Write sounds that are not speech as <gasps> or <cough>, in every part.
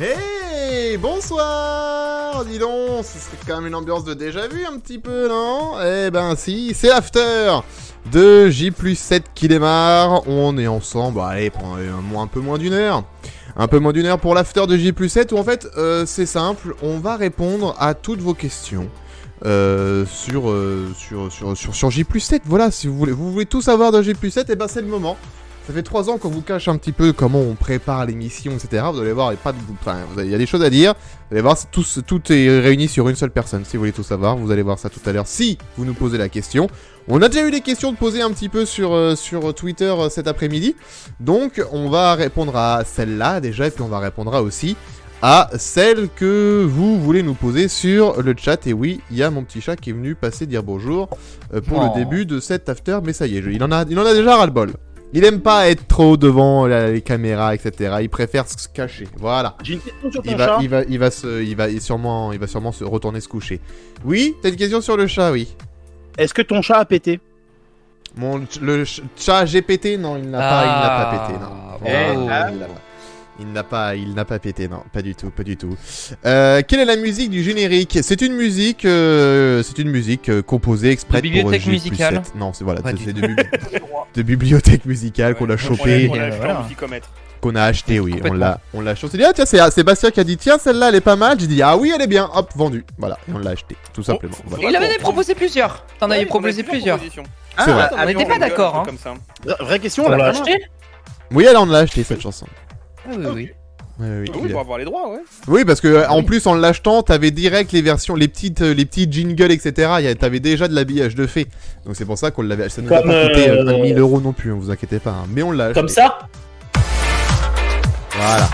Hey, bonsoir Dis donc, ce serait quand même une ambiance de déjà vu un petit peu, non? Eh ben si, c'est l'after de J plus 7 qui démarre. On est ensemble, allez, pendant un, peu moins d'une heure. Un peu moins d'une heure pour l'after de J plus 7 où en fait, euh, c'est simple, on va répondre à toutes vos questions. Euh, sur, euh, sur, sur, sur, J plus 7, voilà, si vous voulez, vous voulez tout savoir de J plus 7, et ben c'est le moment. Ça fait trois ans qu'on vous cache un petit peu comment on prépare l'émission, etc. Vous allez voir, il y a pas de, enfin, il y a des choses à dire. Vous allez voir, tout, tout est réuni sur une seule personne. Si vous voulez tout savoir, vous allez voir ça tout à l'heure. Si vous nous posez la question, on a déjà eu des questions de poser un petit peu sur euh, sur Twitter euh, cet après-midi. Donc, on va répondre à celle-là déjà, et puis on va répondre à aussi à celle que vous voulez nous poser sur le chat. Et oui, il y a mon petit chat qui est venu passer dire bonjour euh, pour Oh. le début de cet after. Mais ça y est, il en a, il en a déjà ras le bol. Il aime pas être trop devant la- les caméras, etc. Il préfère se cacher. Voilà. J'ai une question sur ton Il va, chat. il va, il va se, il va il sûrement, il va sûrement se retourner se coucher. Oui, t'as une question sur le chat, oui. Est-ce que ton chat a pété? Mon ch- le ch- chat GPT, non, il n'a pas, il n'a pas pété, non. Ah, oh. il l'a pas. Il n'a pas, il n'a pas pété, non, pas du tout, pas du tout. Euh, quelle est la musique du générique? C'est une musique, euh, c'est une musique euh, composée exprès De pour bibliothèque plus musicale 7. Non, c'est voilà, c'est de, bibli- <laughs> de bibliothèque musicale qu'on a chopé, Euh, voilà. qu'on a acheté, oui, on l'a, on l'a chopé. Ah tiens, c'est Sébastien qui a dit tiens celle-là elle est pas mal. J'ai dit ah oui elle est bien, hop vendu, voilà, et on l'a acheté, tout simplement. voilà. faut- Il avait proposé plusieurs. T'en avais proposé plusieurs. Ah. On on était a pas d'accord, hein. truc Comme ça. Vraie question, On l'a acheté? Oui, elle on l'a acheté cette chanson. Ah oui, oui. Oui, Ah oui, a- pour avoir les droits, ouais. Oui, parce que euh, en plus en l'achetant, t'avais direct les versions, les petites, euh, les petits jingles, etc. A- T'avais déjà de l'habillage de fait. Donc c'est pour ça qu'on l'avait. Ça nous a Comme, pas coûté euh, euh, 1000 euros non plus, hein, vous inquiétez pas. hein. Mais on l'a acheté. Comme ça Voilà.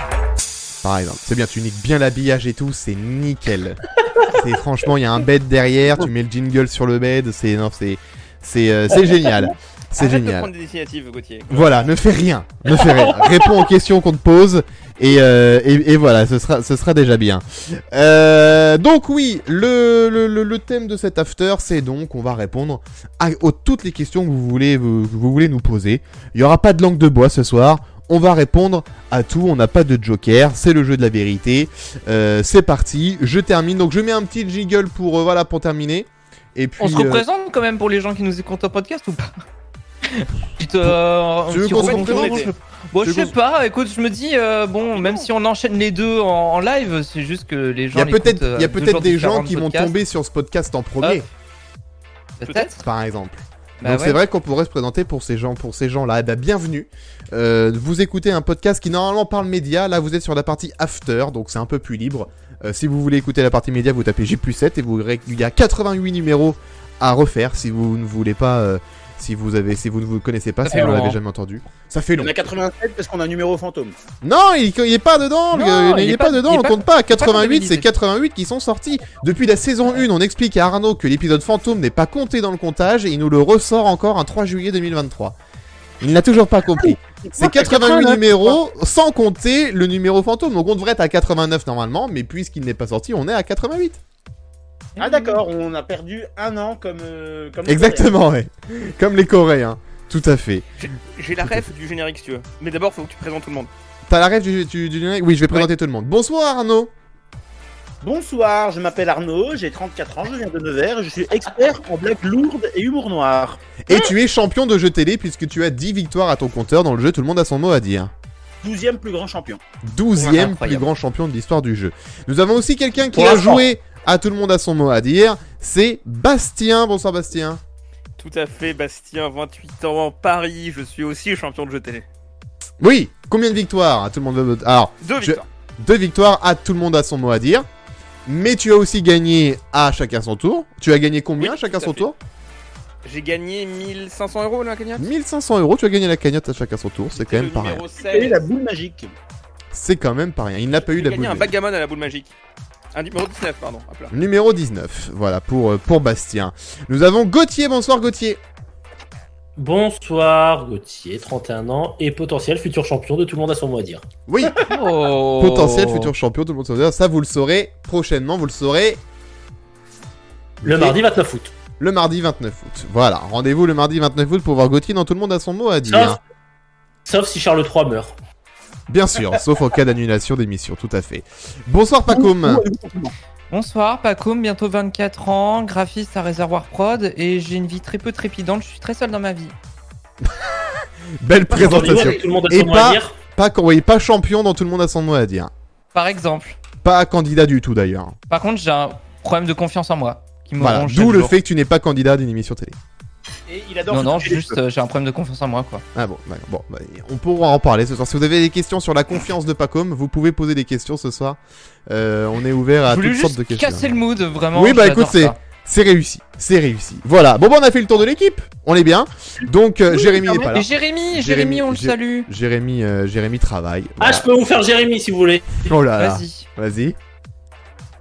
Par exemple, c'est bien, tu niques bien l'habillage et tout, c'est nickel. <laughs> c'est franchement, il y a un bed derrière, tu mets le jingle sur le bed, c'est non, c'est c'est euh, c'est génial. C'est de génial. prendre des initiatives, Gauthier. Voilà, ne fais rien, ne fais rien. <laughs> Réponds aux questions qu'on te pose et, euh, et, et voilà, ce sera, ce sera déjà bien. Euh, donc oui, le, le, le, le thème de cet after, c'est donc on va répondre à, aux- toutes les questions que vous voulez, vous, que vous voulez nous poser. Il y aura pas de langue de bois ce soir. On va répondre à tout. On n'a pas de joker. C'est le jeu de la vérité. Euh, c'est parti. Je termine. Donc je mets un petit jingle pour euh, voilà pour terminer. Et puis. On se euh, représente quand même pour les gens qui nous écoutent au podcast ou pas? Petite, euh, Tu veux qu'on se Bon, je sais pas, écoute, je me dis, euh, bon, même si on enchaîne les deux en, en live, c'est juste que les il gens. y a peut-être, l'écoutent, euh, il y a peut-être des gens de qui vont tomber sur ce podcast en premier, Peut-être. par exemple. Bah Donc ouais. c'est vrai qu'on pourrait se présenter pour ces gens, pour ces gens-là. Eh ben, bienvenue. Euh, vous écoutez un podcast qui normalement parle média. Là, vous êtes sur la partie after, donc c'est un peu plus libre. Euh, si vous voulez écouter la partie média, vous tapez J 7 et vous il y a 88 numéros à refaire si vous ne voulez pas. euh, si vous avez, si vous ne vous connaissez pas, Ça si vous l'avez jamais entendu, ça fait long. en a 87 parce qu'on a un numéro fantôme. Non, il, il est pas dedans. Non, il, il est est pas, pas- dedans. On pas- compte pas. il est pas 88, c'est comptabilisé. 88 qui sont sortis. Depuis la saison 1, on explique à Arnaud que l'épisode fantôme n'est pas compté dans le comptage et il nous le ressort encore un 3 juillet 2023. Il n'a toujours pas compris. C'est 88 numéros sans compter le numéro fantôme. Donc on devrait être à 89 normalement, mais puisqu'il n'est pas sorti, on est à 88. Ah d'accord, on a perdu un an comme. euh, comme les Exactement, ouais. Comme les Coréens. Tout à fait. J'ai la ref du générique si tu veux. Mais d'abord, faut que tu présentes tout le monde. T'as la rêve du, du, du générique? Oui, je vais présenter tout le monde. Bonsoir Arnaud. Bonsoir, je m'appelle Arnaud, j'ai 34 ans, je viens de Nevers, je suis expert en blagues lourdes et humour noir. Et tu es champion de jeu télé puisque tu as 10 victoires à ton compteur dans le jeu. Tout le monde a son mot à dire. 12ème plus grand champion. 12e Incroyable. plus grand champion de l'histoire du jeu. Nous avons aussi quelqu'un qui Pour a l'instant. joué à tout le monde a son mot à dire. C'est Bastien. Bonsoir Bastien. Tout à fait, Bastien, 28 ans, Paris. Je suis aussi champion de jeu télé. Oui, combien de victoires à tout le monde Alors, Deux Je- victoires. deux victoires à tout le monde a son mot à dire. Mais tu as aussi gagné à chacun son tour. Tu as gagné combien Oui, chacun à son fait. tour J'ai gagné 1500 euros la cagnotte? 1500 euros. Tu as gagné la cagnotte à chacun son tour. C'est quand même pas rien. numéro Quelle est 16. la boule magique C'est quand même pas rien. Il n'a pas eu la gagné boule. un de- backgammon à la boule magique. Un numéro 19, pardon. Hop là. Numéro 19. Voilà pour, euh, pour Bastien. Nous avons Gauthier. Bonsoir Gauthier. Bonsoir Gauthier, 31 ans et potentiel futur champion de tout le monde à son mot à dire. Oui, Oh. potentiel futur champion, tout le monde sait ça. Ça, vous le saurez prochainement. Vous le saurez Le Et- mardi 29 août. le mardi 29 août. Voilà, rendez-vous le mardi 29 août pour voir Gauthier dans tout le monde a son mot à dire. Sauf, sauf si Charles III meurt. Bien sûr, sauf en cas d'annulation d'émission, tout à fait. Bonsoir Pacom. Bonsoir, Pacom, bientôt 24 ans, graphiste à Réservoir Prod, et j'ai une vie très peu trépidante, je suis très seul dans ma vie. <laughs> Belle Dans présentation. Et son mot pas-. Pas, oui, pas champion dont tout le monde a son mot à dire. Par exemple. Pas candidat du tout d'ailleurs. Par contre, j'ai un problème de confiance en moi. Qui me Voilà, ronge d'où le jour. fait que tu n'es pas candidat d'une émission télé. Et il adore Non, non, juste euh, j'ai un problème de confiance en moi, quoi. Ah bon, d'accord. bon, bah, on pourra en parler ce soir. Si vous avez des questions sur la confiance de Pacom, vous pouvez poser des questions ce soir. Euh, on est ouvert à toutes sortes de questions. casser le mood, vraiment. Oui, bah, écoute, c'est- réussi, c'est réussi. Voilà. Bon, bah, on a fait le tour de l'équipe. On est bien. Donc, euh, Jérémy n'est pas là. Jérémy, Jérémy, Jérémy, on le Jé- salue. Jérémy, euh, Jérémy travaille. Ah, je peux vous faire Jérémy si vous voulez. Oh là là. Vas-y. Vas-y.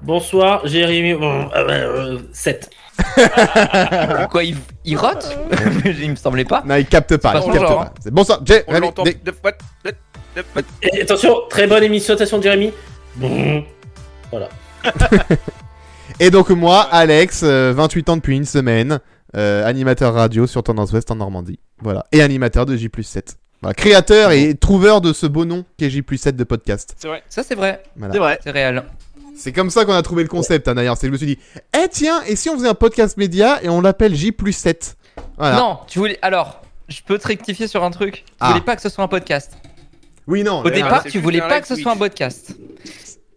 Bonsoir, Jérémy. Bon, euh, euh, 7. <laughs> Quoi, il, il rote <laughs> Il me semblait pas. Non, il capte pas. pas il capte genre, pas. C'est Bonsoir, Jérémy. On l'entend. Dé- de- what- de- de- what- Et attention, très bonne émission, attention Jérémy. Bon. Voilà. <laughs> Et donc moi, Alex, euh, 28 ans depuis une semaine, euh, animateur radio sur Tendance Ouest en Normandie. Voilà. Et animateur de J7. Voilà. Créateur et trouveur de ce beau nom qu'est J7 de podcast. C'est vrai. Ça, c'est vrai. Voilà. C'est vrai. C'est réel. C'est comme ça qu'on a trouvé le concept hein, d'ailleurs. C'est que je me suis dit, eh tiens, et si on faisait un podcast média et on l'appelle J7 Voilà. Non, tu voulais. Alors, je peux te rectifier sur un truc? Tu Ah. voulais pas que ce soit un podcast? Oui, non. Au départ, tu voulais pas que ce Twitch. soit un podcast.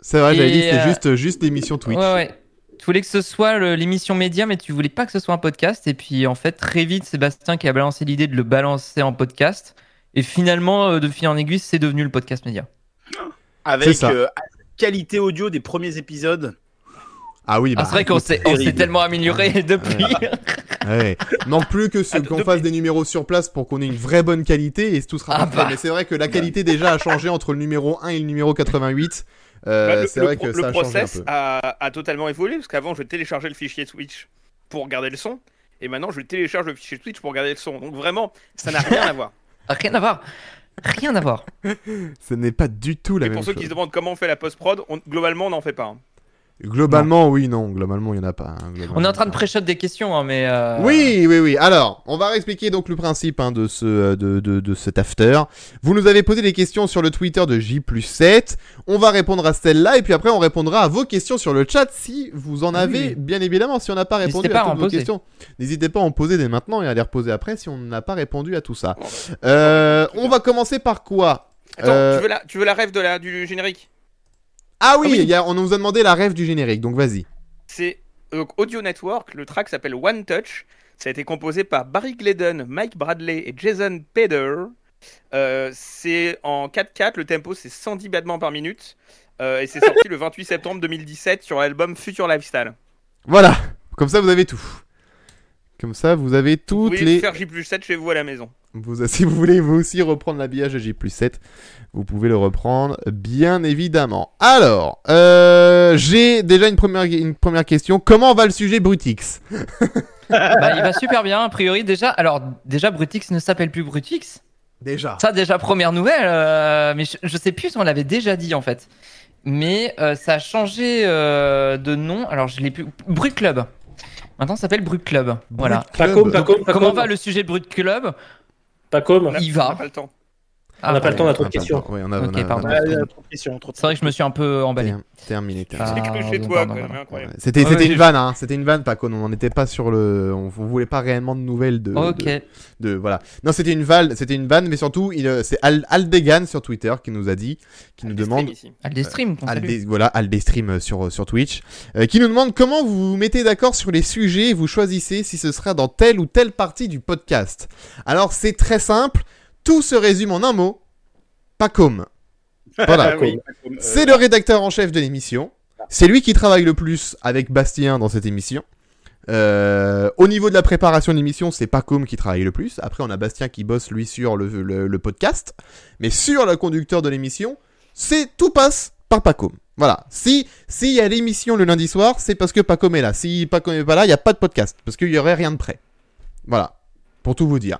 C'est vrai, j'avais dit, c'était euh, juste, juste l'émission Twitch. Ouais, ouais. Tu voulais que ce soit l'émission média, mais tu voulais pas que ce soit un podcast. Et puis, en fait, très vite, Sébastien qui a balancé l'idée de le balancer en podcast. Et finalement, euh, de fil en aiguille, c'est devenu le podcast média. Avec euh, qualité audio des premiers épisodes. Ah oui, bah. Ah, c'est vrai qu'on s'est tellement amélioré depuis. Ouais. Manque plus que ce- Ah, qu'on fasse des numéros sur place pour qu'on ait une vraie bonne qualité et tout sera Ah bah. Mais c'est vrai que la qualité déjà a changé entre le numéro 1 et le numéro 88. Euh, Bah, le, c'est vrai pro- que le ça a changé un process peu. a, a totalement évolué parce qu'avant je téléchargeais le fichier Twitch pour regarder le son et maintenant je télécharge le fichier Twitch pour regarder le son. Donc vraiment, ça n'a rien à voir. <laughs> Rien à voir. Rien à voir. <laughs> Ce n'est pas du tout la Et même pour ceux chose. qui se demandent comment on fait la post-prod, on- globalement on n'en fait pas. hein. Globalement, oui, non. Globalement, il n'y en a pas. hein. On est en train de pré-shot des questions, hein, mais. euh, Oui, oui, oui. Alors, on va réexpliquer donc le principe hein, de, ce, euh, de, de, de cet after. Vous nous avez posé des questions sur le Twitter de J 7. On va répondre à celle-là et puis après on répondra à vos questions sur le chat si vous en avez, Oui. bien évidemment. Si on n'a pas répondu pas à toutes vos poser. questions, n'hésitez pas à en poser dès maintenant et à les reposer après si on n'a pas répondu à tout ça. Euh, on va commencer par quoi? Attends, Euh, tu veux la, tu veux la rêve de la, du générique? Ah oui, Ah oui. il y a- on nous a demandé la rêve du générique, donc vas-y. C'est Audio Network, le track s'appelle One Touch. Ça a été composé par Barry Gladden, Mike Bradley et Jason Peder. Euh, c'est en 4-4, le tempo c'est 110 battements par minute. Euh, et c'est sorti le 28 septembre 2017 sur l'album Future Lifestyle. Voilà, comme ça vous avez tout. Comme ça vous avez Vous toutes pouvez les... faire J 7 chez vous à la maison. Vous, <laughs> si vous voulez vous aussi reprendre l'habillage J 7, vous pouvez le reprendre, bien évidemment. Alors, euh, j'ai déjà une première, une première question. Comment va le sujet Brutix <laughs> Bah, il va super bien, a priori. Déjà, alors, déjà, Brutix ne s'appelle plus Brutix. Déjà. Ça, déjà, première nouvelle. euh, mais je, je sais plus si on l'avait déjà dit, en fait. Mais euh, ça a changé euh, de nom. Alors, je l'ai plus. Brut Club. Maintenant, ça s'appelle Brut Club. Voilà. Pacom, Pacom, Pacom. Comment va le sujet de Brut Club? Pacom. Il va. On n'a pas le temps. Ah, On n'a pas le temps, on a trop de questions. Oui, on a, Ok, on a- pardon. on a- trop de questions, C'est vrai que je me suis un peu emballé. Terminé, terminé. terminé. Ah. C'était, Ouais, une vanne, hein. C'était une vanne, Paco. On n'était pas sur le, on, voulait pas réellement de nouvelles de. Ok. de- de- voilà. Non, c'était une vanne, c'était une vanne, mais surtout, il, euh, c'est Al, Aldegan sur Twitter qui nous a dit, qui nous demande. Ah, salue. Aldé, voilà, Aldestream euh, sur, sur Twitch, euh, qui nous demande comment vous vous mettez d'accord sur les sujets et vous choisissez si ce sera dans telle ou telle partie du podcast. Alors, c'est très simple, tout se résume en un mot, Pacom. <laughs> Voilà. Ah oui, euh, C'est le rédacteur en chef de l'émission. C'est lui qui travaille le plus avec Bastien dans cette émission. Euh, au niveau de la préparation de l'émission, c'est Pacom qui travaille le plus. Après, on a Bastien qui bosse lui sur le, le- le podcast. Mais sur le conducteur de l'émission, c'est tout passe par Pacom. Voilà. Si s'il y a l'émission le lundi soir, c'est parce que Pacom est là. Si Pacom est pas là, il n'y a pas de podcast parce qu'il y aurait rien de prêt. Voilà. Pour tout vous dire.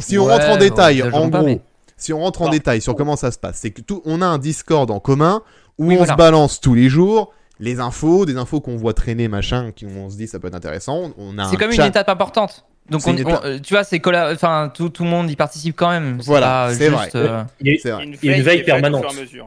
Si on Ouais, rentre en détail, en pas, gros, mais- si on rentre en détail sur comment ça se passe, c'est que tout, on a un Discord en commun où Oui, on voilà. se balance tous les jours les infos, des infos qu'on voit traîner, machin, qui on se dit ça peut être intéressant. On a C'est un comme chat. une étape importante. Donc on, on- euh, tu vois, c'est colla- enfin tout, tout le monde y participe quand même. Voilà, c'est vrai. euh, Il y a- C'est vrai. Une Il y a une veille permanente.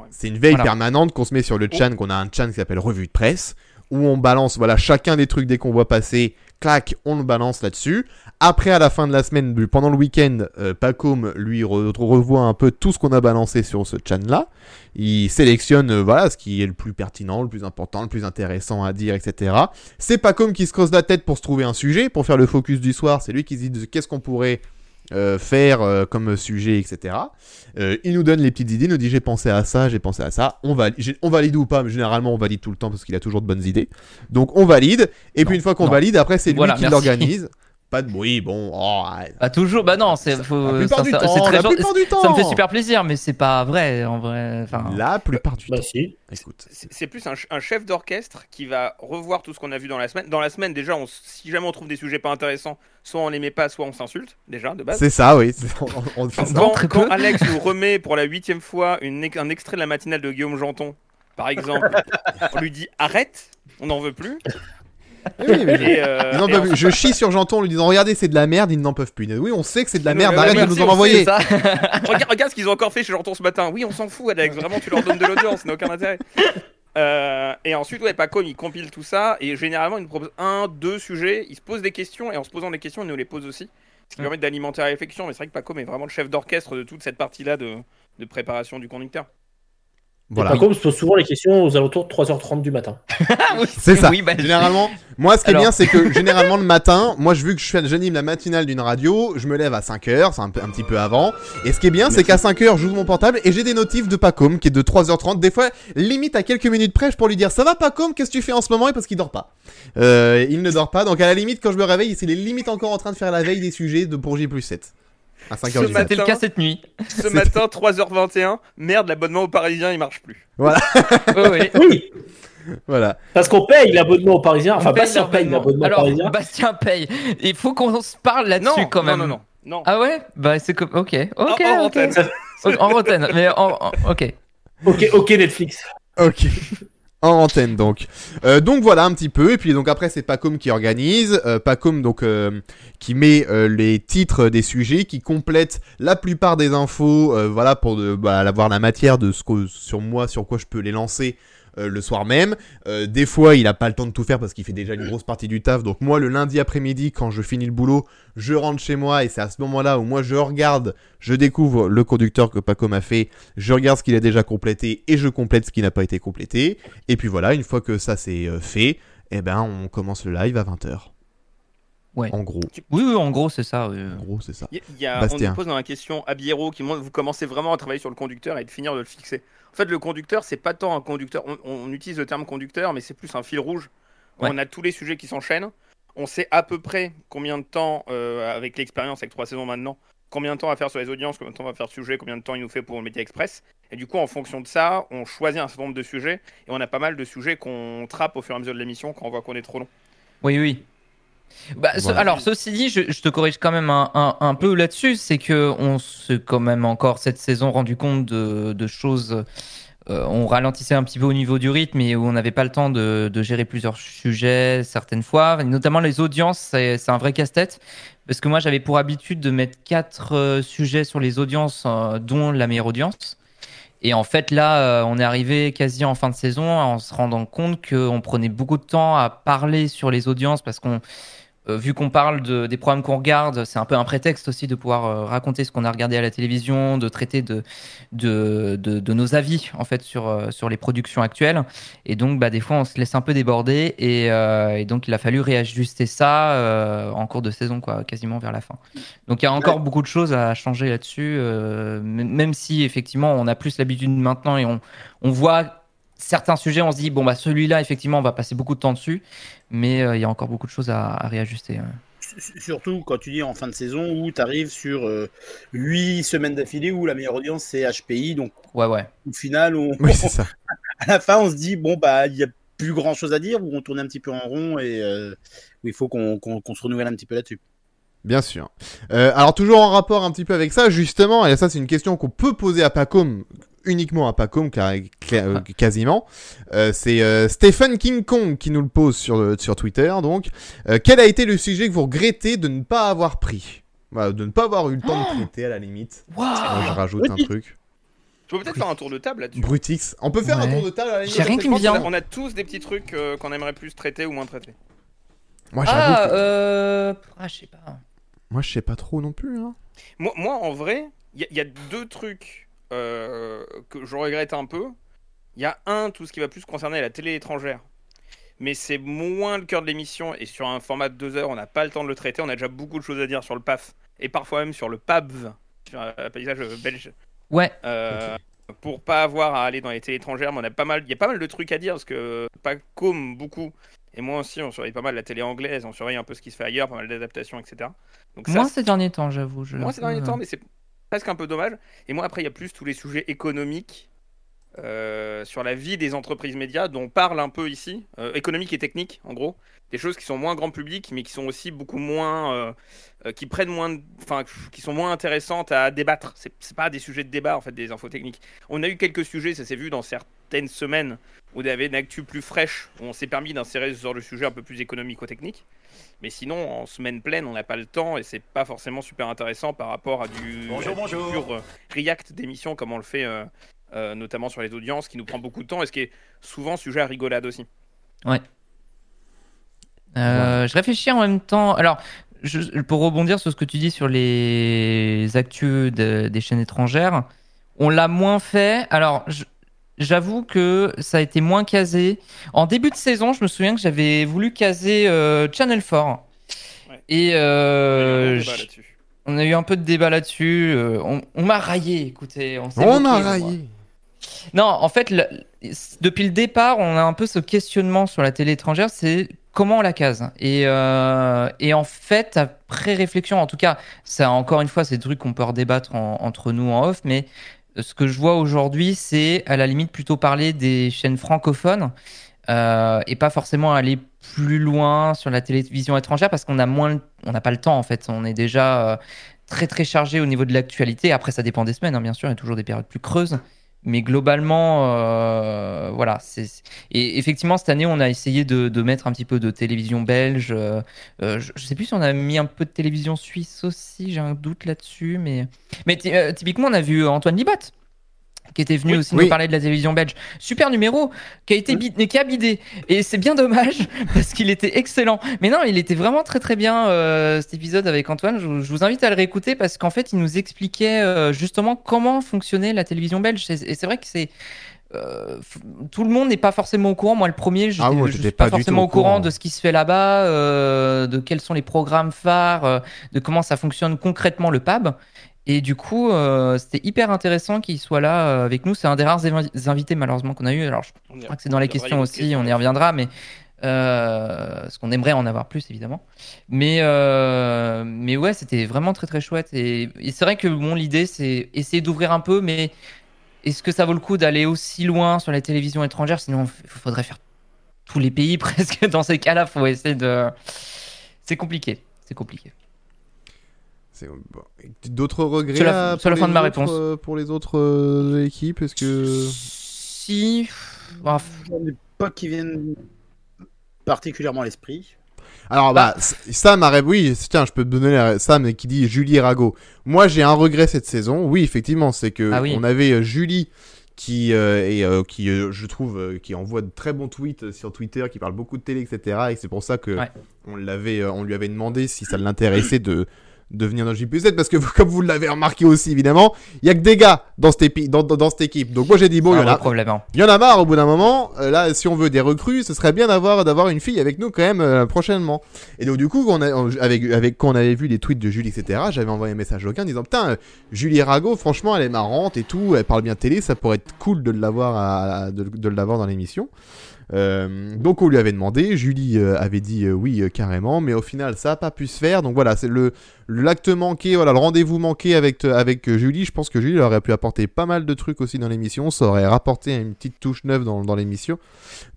C'est une veille Voilà. permanente qu'on se met sur le chan, qu'on a un chan qui s'appelle Revue de presse, où on balance voilà chacun des trucs dès qu'on voit passer, clac, on le balance là-dessus. Après, à la fin de la semaine, pendant le week-end, euh, Pacom lui re- revoit un peu tout ce qu'on a balancé sur ce chan-là. Il sélectionne euh, voilà ce qui est le plus pertinent, le plus important, le plus intéressant à dire, etc. C'est Pacom qui se creuse la tête pour se trouver un sujet, pour faire le focus du soir. C'est lui qui se dit qu'est-ce qu'on pourrait euh, faire euh, comme sujet, etc. Euh, il nous donne les petites idées, il nous dit j'ai pensé à ça, j'ai pensé à ça. On, valide ou pas, mais généralement on valide tout le temps parce qu'il a toujours de bonnes idées. Donc on valide, et puis une fois qu'on valide, après c'est lui Voilà, qui l'organise. <laughs> Pas de bruit, bon, oh. Pas toujours. Bah non, c'est faut. la plupart ça- du ça- temps, très la gen- plupart du temps. Ça me fait super plaisir, mais c'est pas vrai en vrai. Enfin, La plupart du Bah temps. si. Écoute. C'est plus un, ch- un chef d'orchestre qui va revoir tout ce qu'on a vu dans la semaine. Dans la semaine, déjà, on, si jamais on trouve des sujets pas intéressants, soit on les met pas, soit on s'insulte, déjà, de base. C'est ça, oui. <laughs> on- on fait ça. Quand, très quand. Alex nous remet pour la huitième fois une, un extrait de la matinale de Guillaume Janton, par exemple, <laughs> on lui dit arrête, on n'en veut plus. Oui, oui, mais je- Et, euh, Ils n'en et peuvent en- plus. Je chie sur Janton en lui disant regardez c'est de la merde, ils n'en peuvent plus. Oui on sait que c'est de la merde, mais arrête de nous en envoyer. <laughs> regarde, regarde ce qu'ils ont encore fait chez Janton ce matin. Oui, on s'en fout, Alex. Vraiment, tu leur donnes de l'audience, ça n'a aucun intérêt. Euh, et ensuite, ouais, Paco, il compile tout ça. Et généralement, il nous propose un, deux sujets. Il se pose des questions. Et en se posant des questions, il nous les pose aussi. Ce qui permet d'alimenter la réflexion. Mais c'est vrai que Paco est vraiment le chef d'orchestre de toute cette partie-là de, de préparation du conducteur. Voilà. Par contre, on se pose souvent les questions aux alentours de 3h30 du matin. <laughs> Oui, C'est ça. Oui, bah, Généralement, moi, ce qui est bien, c'est que généralement le matin, moi, je vu que j'anime la matinale d'une radio, je me lève à 5 heures, c'est un, peu- un petit peu avant. Et ce qui est bien, c'est qu'à 5 heures, j'ouvre mon portable et j'ai des notifs de Pacom qui est de 3h30. Des fois, limite à quelques minutes près, pour lui dire ça va Pacom, qu'est-ce que tu fais en ce moment? Et parce qu'il dort pas. Euh, il ne dort pas, donc à la limite, quand je me réveille, c'est les limites encore en train de faire la veille des sujets de pour J plus 7. À 5 heures Ce du matin. C'était le cas cette nuit. Ce matin, 3h21. Merde, l'abonnement au Parisien, il marche plus. <laughs> Oui, oui. Oui, Voilà. parce qu'on paye l'abonnement au Parisien. Enfin, paye Bastien paye l'abonnement. l'abonnement au Alors, Parisien. Bastien paye. Il faut qu'on se parle là-dessus quand même. non, non, non. Ah ouais? Bah c'est comme. Ok. Ok. En- en. En antenne. Mais en. en- Ok. Ok, ok Netflix. Ok. En antenne donc. Euh, donc voilà un petit peu et puis donc après c'est Pacom qui organise, euh, Pacom donc euh, qui met euh, les titres des sujets, qui complète la plupart des infos, euh, voilà pour de, bah, avoir la matière de ce que sur moi sur quoi je peux les lancer euh, le soir même. Euh, des fois il a pas le temps de tout faire parce qu'il fait déjà une grosse partie du taf. Donc moi le lundi après-midi quand je finis le boulot, je rentre chez moi et c'est à ce moment-là où moi je regarde, je découvre le conducteur que Pacom a fait, je regarde ce qu'il a déjà complété et je complète ce qui n'a pas été complété. Et puis voilà, une fois que ça c'est euh, fait, eh ben on commence le live à 20h. Ouais. En gros. Oui, oui, en gros, c'est ça. oui. En gros, c'est ça. Il y y a- on nous pose dans la question à Biero qui montre vous commencez vraiment à travailler sur le conducteur et de finir de le fixer. En fait, le conducteur, c'est pas tant un conducteur. On, on utilise le terme conducteur, mais c'est plus un fil rouge. Ouais. On a tous les sujets qui s'enchaînent. On sait à peu près combien de temps, euh, avec l'expérience, avec trois saisons maintenant, combien de temps on va faire sur les audiences, combien de temps on va faire le sujet, combien de temps il nous fait pour le métier express. Et du coup, en fonction de ça, on choisit un certain nombre de sujets. Et on a pas mal de sujets qu'on trappe au fur et à mesure de l'émission quand on voit qu'on est trop long. Oui, oui. Bah, ce- Voilà. alors, ceci dit, je, je te corrige quand même un, un- un peu là-dessus, c'est que on s'est quand même encore cette saison rendu compte de, de choses. euh, on ralentissait un petit peu au niveau du rythme et où on n'avait pas le temps de, de gérer plusieurs sujets certaines fois, et notamment les audiences, c'est un vrai casse-tête. Parce que moi, j'avais pour habitude de mettre quatre euh, sujets sur les audiences, euh, dont la meilleure audience. Et en fait, là, on est arrivé quasi en fin de saison en se rendant compte qu'on prenait beaucoup de temps à parler sur les audiences parce qu'on, euh, vu qu'on parle de, des programmes qu'on regarde, c'est un peu un prétexte aussi de pouvoir euh, raconter ce qu'on a regardé à la télévision, de traiter de, de, de, de nos avis en fait sur, euh, sur les productions actuelles. Et donc, bah, des fois, on se laisse un peu déborder et, et donc il a fallu réajuster ça en cours de saison, quoi, quasiment vers la fin. Donc il y a encore beaucoup de choses à changer là-dessus, même si effectivement on a plus l'habitude maintenant et on, on voit certains sujets, on se dit bon bah celui-là effectivement on va passer beaucoup de temps dessus, mais euh, il y a encore beaucoup de choses à, à réajuster. hein. Surtout quand tu dis en fin de saison où tu arrives sur 8 semaines d'affilée où la meilleure audience c'est HPI. Donc Ouais ouais. au final, on, Oui, c'est ça. <laughs> à la fin, on se dit bon bah il y a plus grand chose à dire ou on tourne un petit peu en rond et euh, où il faut qu'on qu'on- qu'on se renouvelle un petit peu là-dessus. Bien sûr. Euh, alors toujours en rapport un petit peu avec ça, justement, et ça c'est une question qu'on peut poser à Pacom uniquement à Pacom, car- cla- euh, quasiment. Euh, c'est euh, Stephen King Kong qui nous le pose sur, sur Twitter. Donc, Euh, quel a été le sujet que vous regrettez de ne pas avoir pris? Voilà, De ne pas avoir eu le temps de traiter à la limite. Moi, je rajoute un truc. Tu peux peut-être faire un tour de table là-dessus. Brutix. On peut faire un tour de table à la limite. J'ai rien Je qui me vient. On a tous des petits trucs euh, qu'on aimerait plus traiter ou moins traiter. Moi, j'avoue Ah, que- euh... ah, je sais pas. Moi, je sais pas trop non plus. Hein. Moi, moi, en vrai, il y, a- il y a deux trucs euh, que je regrette un peu. Il y a un, tout ce qui va plus concerner la télé étrangère. Mais c'est moins le cœur de l'émission et sur un format de deux heures, on n'a pas le temps de le traiter. On a déjà beaucoup de choses à dire sur le PAF et parfois même sur le PABV, sur un paysage belge. Ouais, Euh, Pour pas avoir à aller dans les télé étrangères, mais on a pas mal, il y a pas mal de trucs à dire parce que pas comme beaucoup. Et moi aussi, on surveille pas mal la télé anglaise, on surveille un peu ce qui se fait ailleurs, pas mal d'adaptations, etc. Donc ça, moi ces derniers temps, j'avoue. je- moi, les euh, temps, mais c'est presque un peu dommage. Et moi, après, il y a plus tous les sujets économiques euh, sur la vie des entreprises médias dont on parle un peu ici, euh, et techniques, en gros. Des choses qui sont moins grand public, mais qui sont aussi beaucoup moins. euh, euh, qui prennent moins. Enfin, qui sont moins intéressantes à débattre. C'est pas des sujets de débat, en fait, des infos techniques. On a eu quelques sujets, ça s'est vu dans certaines semaines, où il y avait une actu plus fraîche, où on s'est permis d'insérer ce genre de sujet un peu plus économico-technique. Mais sinon, en semaine pleine, on n'a pas le temps et c'est pas forcément super intéressant par rapport à du, Bonjour, à du bonjour. pur euh, react d'émissions comme on le fait euh, euh, notamment sur les audiences, qui nous prend beaucoup de temps et ce qui est souvent sujet à rigolade aussi. Euh, Je réfléchis en même temps. Alors, je- pour rebondir sur ce que tu dis sur les actus de- des chaînes étrangères, on l'a moins fait. Alors, je- j'avoue que ça a été moins casé. En début de saison, je me souviens que j'avais voulu caser euh, Channel 4. Ouais. Et euh, On a eu un débat je- là-dessus. on a eu un peu de débat là-dessus. euh, on on m'a raillé, écoutez. On, On moqué, a moi. raillé. Non, en fait, le- depuis le départ, on a un peu ce questionnement sur la télé étrangère, c'est comment on la case. Et, euh, et en fait, après réflexion, en tout cas, ça encore une fois, c'est des trucs qu'on peut redébattre en- entre nous en off, mais ce que je vois aujourd'hui, c'est à la limite plutôt parler des chaînes francophones euh, et pas forcément aller plus loin sur la télévision étrangère parce qu'on a moins, on n'a pas le temps en fait. On est déjà euh, très très chargé au niveau de l'actualité. Après, ça dépend des semaines, hein, bien sûr. Il y a toujours des périodes plus creuses. Mais globalement, euh, voilà. Et effectivement, cette année, on a essayé de, mettre un petit peu de télévision belge. euh, euh, je, je sais plus si on a mis un peu de télévision suisse aussi. J'ai un doute là-dessus, mais mais ty- typiquement, on a vu Antoine Libat qui était venu Oui. aussi Oui. nous parler de la télévision belge. Super numéro qui a été bid- qui a bidé et c'est bien dommage <laughs> parce qu'il était excellent. Mais non, il était vraiment très très bien euh, cet épisode avec Antoine. Je, vous- je vous invite à le réécouter parce qu'en fait, il nous expliquait euh, justement comment fonctionnait la télévision belge. Et c'est vrai que c'est euh, tout le monde n'est pas forcément au courant. Moi, le premier, je Ah, je suis pas forcément au courant de ce qui se fait là-bas, euh, de quels sont les programmes phares, euh, de comment ça fonctionne concrètement le PAB. Et du coup, euh, c'était hyper intéressant qu'il soit là euh, avec nous. C'est un des rares invités malheureusement qu'on a eu. Alors, je crois que c'est dans les questions aussi, questions on y reviendra, mais euh, ce qu'on aimerait en avoir plus évidemment. Mais euh, mais ouais, c'était vraiment très très chouette et, et c'est vrai que bon l'idée c'est essayer d'ouvrir un peu, mais est-ce que ça vaut le coup d'aller aussi loin sur les télévisions étrangères? Sinon, il faudrait faire tous les pays <laughs> presque. Dans ces cas-là, faut essayer de. C'est compliqué, c'est compliqué. C'est- bon. D'autres regrets C'est la- fin de les ma autres, réponse. euh, Pour les autres euh, équipes, est-ce que. Si. Ah, pas qui viennent particulièrement à l'esprit. Alors, bah, S- Sam a oui, tiens, je peux te donner la... Sam qui dit Julie et Rago. Moi, j'ai un regret cette saison. Oui, effectivement, c'est que Ah oui. on avait euh, Julie qui euh, et euh, qui, euh, je trouve, euh, qui envoie de très bons tweets sur Twitter, qui parle beaucoup de télé, etc. Et c'est pour ça que Ouais. on l'avait, euh, on lui avait demandé si ça l'intéressait de de venir dans JPZ parce que <laughs> comme vous l'avez remarqué aussi évidemment, il y a que des gars dans cette, épi- dans, dans, dans cette équipe. Donc moi j'ai dit bon, il y c'est en a, problème. hein. il y en a marre au bout d'un moment. Euh, là, si on veut des recrues, ce serait bien d'avoir d'avoir une fille avec nous quand même euh, prochainement. Et donc du coup, on a, on- avec avec quand on avait vu les tweets de Julie, etc. J'avais envoyé un message au gars en disant putain, euh, Julie Rago, franchement, elle est marrante et tout, elle parle bien télé, ça pourrait être cool de l'avoir de, de l'avoir dans l'émission. Euh, donc on lui avait demandé, Julie euh, avait dit euh, oui euh, carrément, mais au final ça a pas pu se faire. Donc voilà, c'est le l'acte manqué, voilà le rendez-vous manqué avec euh, avec euh, Julie. Je pense que Julie aurait pu apporter pas mal de trucs aussi dans l'émission, ça aurait rapporté une petite touche neuve dans, dans l'émission.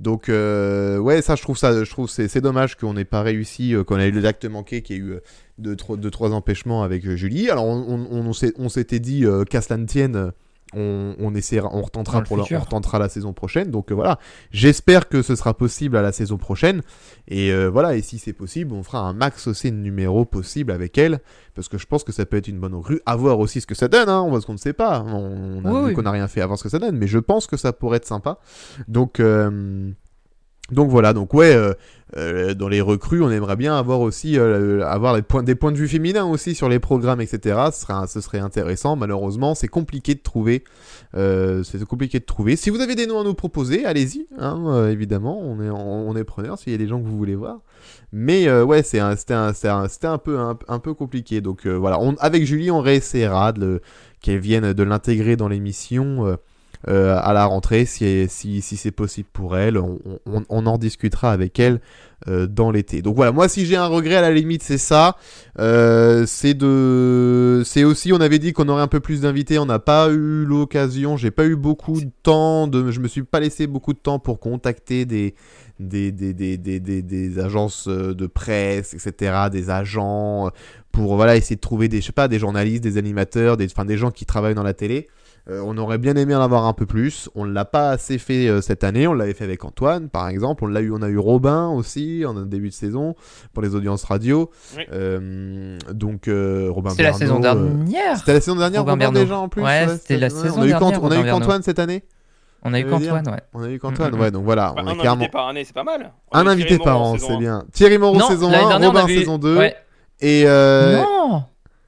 Donc euh, ouais, ça je trouve ça, je trouve c'est dommage qu'on n'ait pas réussi, euh, qu'on ait eu l'acte manqué, qu'il y ait eu euh, deux, trois, empêchements avec euh, Julie. Alors on, on, s'était dit euh, qu'à cela ne tienne. On, on essaiera, on retentera pour la, on retentera la saison prochaine. Donc euh, voilà, j'espère que ce sera possible à la saison prochaine. Et euh, voilà, et si c'est possible, on fera un max aussi de numéros possible avec elle, parce que je pense que ça peut être une bonne recrue. À voir aussi ce que ça donne, hein, parce qu'on ne sait pas. On, on a Oui, vu oui. qu'on n'a rien fait avant ce que ça donne, mais je pense que ça pourrait être sympa. Donc euh, donc voilà, donc ouais, euh, euh, dans les recrues, on aimerait bien avoir aussi euh, avoir des points, de vue féminins aussi sur les programmes, etc. Ce serait, intéressant. Malheureusement, c'est compliqué de trouver. C'est compliqué de trouver. Si vous avez des noms à nous proposer, allez-y. Hein, évidemment, on est, on, est preneur s'il y a des gens que vous voulez voir. Mais ouais, c'est un- c'était un, un, peu un, peu compliqué. Donc voilà, avec Julie, on réessayera qu'elle vienne de l'intégrer dans l'émission. Euh, à la rentrée, si, si, si c'est possible pour elle, on, en discutera avec elle euh, dans l'été. Donc voilà, moi si j'ai un regret à la limite, c'est ça. Euh, c'est de, c'est aussi, on avait dit qu'on aurait un peu plus d'invités, on n'a pas eu l'occasion, j'ai pas eu beaucoup de temps, de, je me suis pas laissé beaucoup de temps pour contacter des des, des, des, des, des, agences de presse, etc., des agents, pour voilà essayer de trouver des, je sais pas, des journalistes, des animateurs, des, des gens qui travaillent dans la télé. Euh, on aurait bien aimé en avoir un peu plus. On l'a pas assez fait euh, cette année. On l'avait fait avec Antoine, par exemple. On l'a eu, on a eu Robin aussi en début de saison pour les audiences radio. Oui. Euh, donc euh, Robin. C'est la saison dernière. C'était la saison dernière, Robin Robin, déjà en plus. Ouais, c'était la ouais, saison on a eu On a Robin eu Bernot. qu'Antoine cette année. On a eu qu'Antoine, ouais. On a eu qu'Antoine. Mm, Ouais, donc voilà, Bah, on un est clairement invité par année, c'est pas mal. On un invité Thierry par an, saison c'est bien. Thierry Moreau Non, saison l'année 1, dernière, on Robin saison 2 Ouais. et euh, Non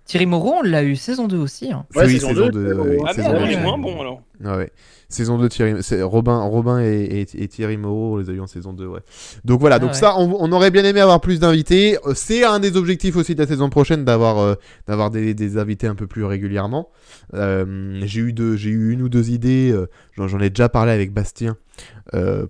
Thierry Moreau, on l'a eu saison 2 aussi. hein. Ouais, oui, saison saison 2, 2, euh, ouais. Ah deux, il est moins bon alors. Ah ouais. Saison 2, Thierry, c'est Robin, Robin et, et- et Thierry Moreau, on les a eu en saison 2, ouais. Donc voilà, Ah donc ouais. ça, on, on aurait bien aimé avoir plus d'invités. Euh, C'est un des objectifs aussi de la saison prochaine d'avoir euh, d'avoir des, des invités un peu plus régulièrement. Euh, j'ai eu deux, j'ai eu une ou deux idées. euh, J'en ai déjà parlé avec Bastien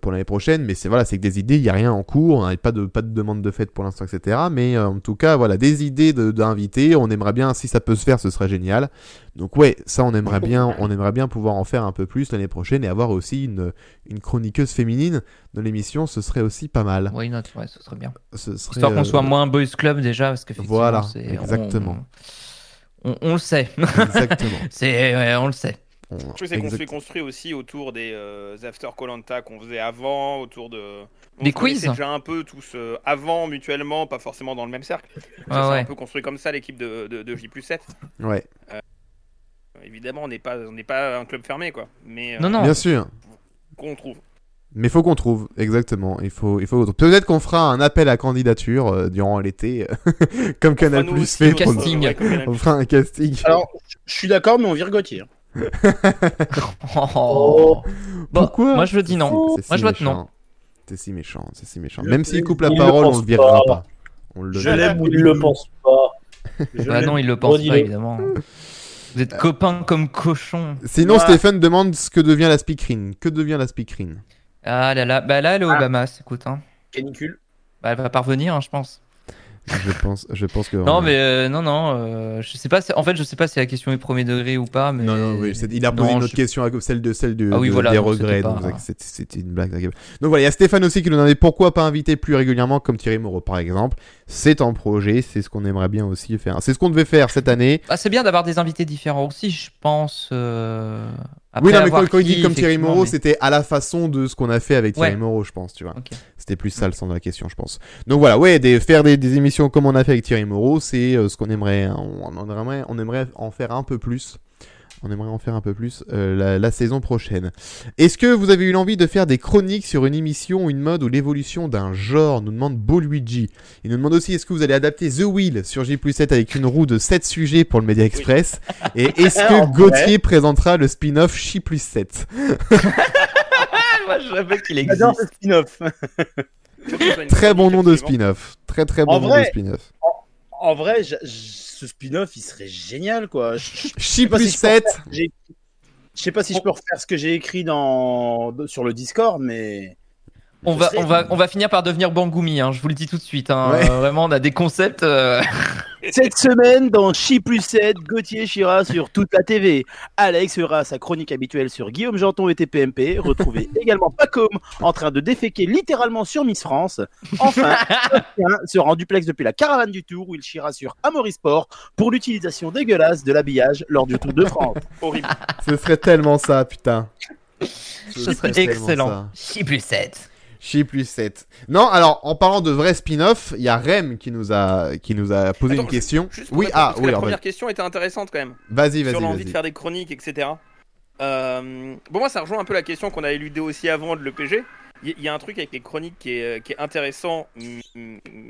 pour l'année prochaine, mais c'est voilà, c'est que des idées, il y a rien en cours, n'a pas de pas de demande de fête pour l'instant, etc. Mais en tout cas, voilà, des idées de- d'invités. On aimerait bien, si ça peut se faire, ce serait génial. Donc ouais, ça on aimerait bien, on aimerait bien pouvoir en faire un peu plus l'année prochaine et avoir aussi une, une chroniqueuse féminine dans l'émission, ce serait aussi pas mal. Why not? Ouais, ce serait bien. Ce serait, Histoire qu'on euh, soit moins boys club déjà, parce que Voilà, exactement. On, on- on le sait. Exactement. <laughs> c'est ouais, on le sait. On- Je trouve que c'est qu'on s'est construit aussi autour des euh, after Colanta qu'on faisait avant, autour de. on Des quiz. déjà un peu tous euh, avant mutuellement, pas forcément dans le même cercle. Ça, Ouais, c'est un peu construit comme ça l'équipe de, de, de J 7. Ouais, Évidemment, on n'est pas, on n'est pas un club fermé quoi. Mais euh, Non, non. bien sûr. qu'on trouve. Mais faut qu'on trouve, exactement. Il faut, il faut. Peut-être qu'on fera un appel à candidature euh, durant l'été, <laughs> comme Canal Plus fait. on pour- casting. ouais. On fera un casting. Alors, je suis d'accord, mais on vire Gauthier. <laughs> Oh. <laughs> Bon, Pourquoi moi je dis non. Si Moi je vote non. C'est si méchant, c'est si méchant. Même s'il coupe la parole, on le virera pas. pas. On le Je l'aime ou Il le pense pas. Bah non, il le pense pas évidemment. Vous êtes copains comme cochons. Sinon, Ouais. Stéphane demande ce que devient la speakerine. Que devient la speakerine? Ah là là, bah là elle est au Ah. Bahamas, écoute. Hein. Canicule. Bah, elle va pas revenir, hein, je pense. Je pense, je pense que. Non, mais euh, non, non, euh, je sais pas. En fait, je sais pas si la question est premier degré ou pas, mais. Non, non, oui, il a posé Non, une autre je- question, celle de celle de, Ah oui, de- voilà, des donc regrets. c'était une blague. Donc voilà, il y a Stéphane aussi qui nous demandait pourquoi pas inviter plus régulièrement comme Thierry Moreau par exemple. C'est en projet, c'est ce qu'on aimerait bien aussi faire. C'est ce qu'on devait faire cette année. Ah, c'est bien d'avoir des invités différents aussi, je pense. euh, oui, non, mais quand, quand il dit comme Thierry Moreau, mais- c'était à la façon de ce qu'on a fait avec Thierry Ouais. Moreau, je pense, tu vois. Ok. C'était plus ça le sens de la question, je pense. Donc voilà, ouais, des, faire des, des émissions comme on a fait avec Thierry Moreau, c'est euh, ce qu'on aimerait, on, on aimerait, on aimerait en faire un peu plus. On aimerait en faire un peu plus euh, la, la saison prochaine. Est-ce que vous avez eu l'envie de faire des chroniques sur une émission, une mode ou l'évolution d'un genre nous demande Beau Luigi. Il nous demande aussi est-ce que vous allez adapter The Wheel sur J 7 avec une roue de 7 sujets pour le Media Express? Et est-ce que. <laughs> Gauthier présentera le spin-off J 7 <laughs> <laughs> Moi, je savais qu'il J'adore existe. ce spin-off. Que ce une Très bon nom de spin-off. Très très bon En nom vrai, de spin-off. En vrai, je- je- ce spin-off, il serait génial, quoi. Je, je- Chi pas plus si je peux 7. refaire- j'ai- je sais pas si je peux refaire ce que j'ai écrit dans sur le Discord, mais On va, on, va, on va finir par devenir Bangoumi, hein, je vous le dis tout de suite. hein. Ouais. Euh, vraiment, on a des concepts. euh, <laughs> Cette semaine, dans Chi plus 7, Gauthier chira sur toute la TV. Alex fera sa chronique habituelle sur Guillaume Janton et TPMP. Retrouvez <laughs> également Pacom en train de déféquer littéralement sur Miss France. Enfin, <laughs> sera en duplex depuis la caravane du Tour où il chira sur Amaury Sport pour l'utilisation dégueulasse de l'habillage lors du Tour de France. Horrible. Ce serait tellement ça, putain. Ce serait tellement excellent. 6 plus 7. Chi plus 7. Non, alors, en parlant de vrais spin-off, il y a Rem qui nous a, qui nous a posé Attends, une question. Juste Oui, ah, oui, la première question était intéressante quand même. vas-y, vas-y, sur l'envie vas-y. de faire des chroniques, etc. Euh, bon, moi, ça rejoint un peu la question qu'on a éludée aussi avant de l'EPG. Il y, a un truc avec les chroniques qui est, euh, qui est intéressant,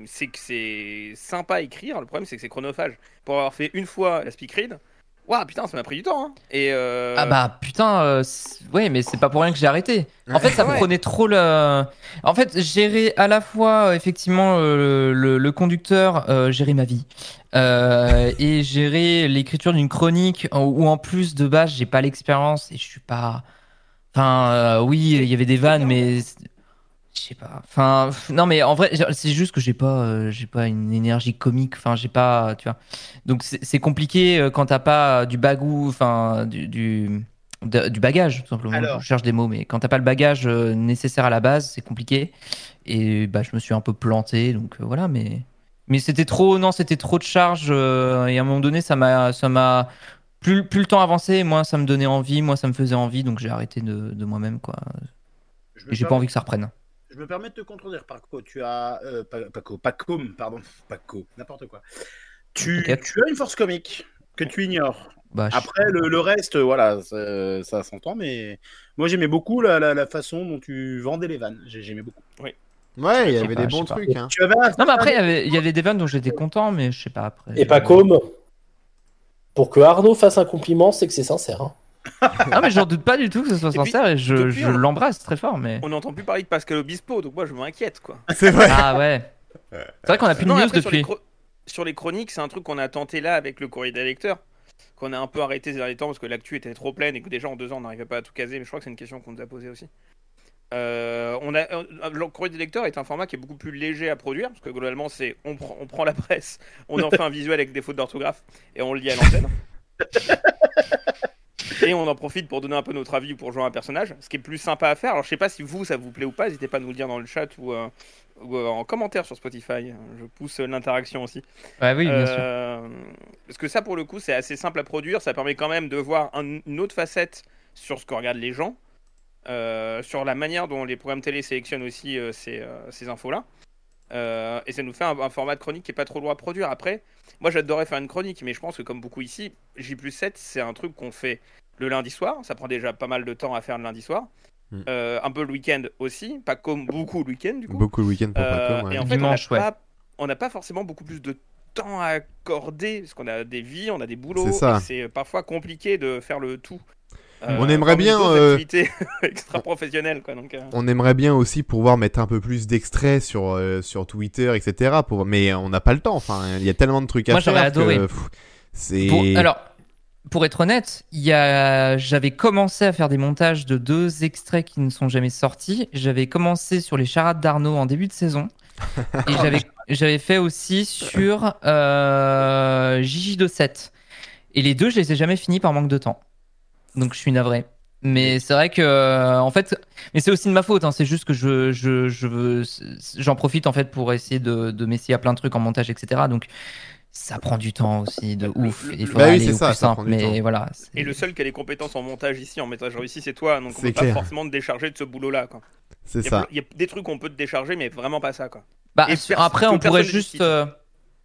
c'est que c'est sympa à écrire. Le problème, c'est que c'est chronophage. Pour avoir fait une fois la speak read, waouh, putain, ça m'a pris du temps. hein. Et euh, Ah bah putain, euh, ouais, mais c'est pas pour rien que j'ai arrêté. En fait, ça Ouais. prenait trop le. En fait, gérer à la fois euh, effectivement euh, le, le conducteur, gérer ma vie, et gérer l'écriture d'une chronique où en plus de base j'ai pas l'expérience et je suis pas. Enfin, oui, il y avait des vannes, mais je sais pas. Enfin, non, mais en vrai, c'est juste que j'ai pas, euh, j'ai pas une énergie comique. Enfin, j'ai pas, tu vois. Donc c'est compliqué euh, quand t'as pas du bagou, enfin du, du de- du bagage tout simplement. Alors. Je cherche des mots, mais quand t'as pas le bagage euh, nécessaire à la base, c'est compliqué. Et bah je me suis un peu planté, donc euh, voilà. Mais mais c'était trop, non, c'était trop de charge. euh, et à un moment donné, ça m'a, ça m'a plus plus le temps avançait, moins ça me donnait envie, moi ça me faisait envie, donc j'ai arrêté de, de moi-même quoi. Je me Et j'ai pas permets- envie que ça reprenne. Je me permets de te contredire, Paco. Tu as. Euh, Pa- Paco, Pacom, pardon. <laughs> Paco, n'importe quoi. Tu, as une force comique que tu ignores. Bah, je- Après, le, le reste, voilà, ça, ça s'entend, mais moi j'aimais beaucoup la, la, la façon dont tu vendais les vannes. J'ai- J'aimais beaucoup. Ouais, il y sais avait pas, des bons trucs, hein. Tu avais un- Non mais après il y avait- il y avait des vannes dont j'étais content, mais je sais pas après. Et pas comme. Pour que Arnaud fasse un compliment, c'est que c'est sincère. hein. Non mais j'en doute pas du tout que ce soit Et puis, sincère et je, depuis, je on- l'embrasse très fort, mais. on n'entend plus parler de Pascal Obispo, donc moi, je m'inquiète, quoi. C'est vrai. Ah ouais. C'est vrai qu'on a plus de Non, news après, sur les, depuis. sur les chroniques, c'est un truc qu'on a tenté là avec le courrier des lecteurs, qu'on a un peu arrêté ces derniers temps parce que l'actu était trop pleine et que déjà en deux ans on n'arrivait pas à tout caser. Mais je crois que c'est une question qu'on nous a posée aussi. Euh, on a, euh, le courrier des lecteurs est un format qui est beaucoup plus léger à produire parce que globalement c'est on, prend- on prend la presse, on en fait un visuel avec des fautes d'orthographe et on le lit à l'antenne. <laughs> Et on en profite pour donner un peu notre avis ou pour jouer un personnage, ce qui est plus sympa à faire. Alors je sais pas si vous ça vous plaît ou pas, n'hésitez pas à nous le dire dans le chat ou, euh, ou, euh, en commentaire sur Spotify. Je pousse l'interaction aussi. Ouais, oui, bien sûr. Euh, Parce que ça, pour le coup, c'est assez simple à produire. Ça permet quand même de voir un- une autre facette sur ce que regardent les gens, sur la manière dont les programmes télé sélectionnent aussi ces, ces infos-là. Euh, et ça nous fait un, un format de chronique qui est pas trop lourd à produire. Après, moi, j'adorais faire une chronique, mais je pense que comme beaucoup ici, J 7, c'est un truc qu'on fait le lundi soir. Ça prend déjà pas mal de temps à faire le lundi soir. Mm. Euh, un peu le week-end aussi, pas comme beaucoup le week-end du coup. Beaucoup le week-end pour Euh, ouais. Et en fait, Dimanche, on n'a ouais. pas, on n'a pas forcément beaucoup plus de temps à accorder parce qu'on a des vies, on a des boulots. C'est C'est parfois compliqué de faire le tout. Euh, On aimerait bien, euh, <laughs> extra quoi. Donc, euh, On aimerait bien aussi pouvoir mettre un peu plus d'extraits sur, euh, sur Twitter, etc. Pour... Mais on n'a pas le temps. Enfin, il y a tellement de trucs à Moi, faire. j'aurais adoré. que, C'est. Pour- alors, pour être honnête, il y a... j'avais commencé à faire des montages de deux extraits qui ne sont jamais sortis. J'avais commencé sur les charades d'Arnaud en début de saison. <laughs> Et j'avais, j'avais fait aussi sur euh, JJ27. Et les deux, je les ai jamais finis par manque de temps. Donc je suis navré. Mais c'est vrai que, euh, en fait, mais c'est aussi de ma faute. hein. C'est juste que je, je, je veux, j'en profite en fait pour essayer de, de m'essayer à plein de trucs en montage, etc. Donc ça prend du temps aussi, de ouf. Il faut Bah oui, aller c'est au ça, plus ça simple. Mais temps. voilà. c'est- Et le seul qui a les compétences en montage ici, en métrage réussi, c'est toi. Donc on C'est peut clair. pas forcément te décharger de ce boulot-là. quoi. C'est Il y, a, ça. il y a des trucs qu'on peut te décharger, mais vraiment pas ça. Quoi. Bah, après, on pourrait juste euh,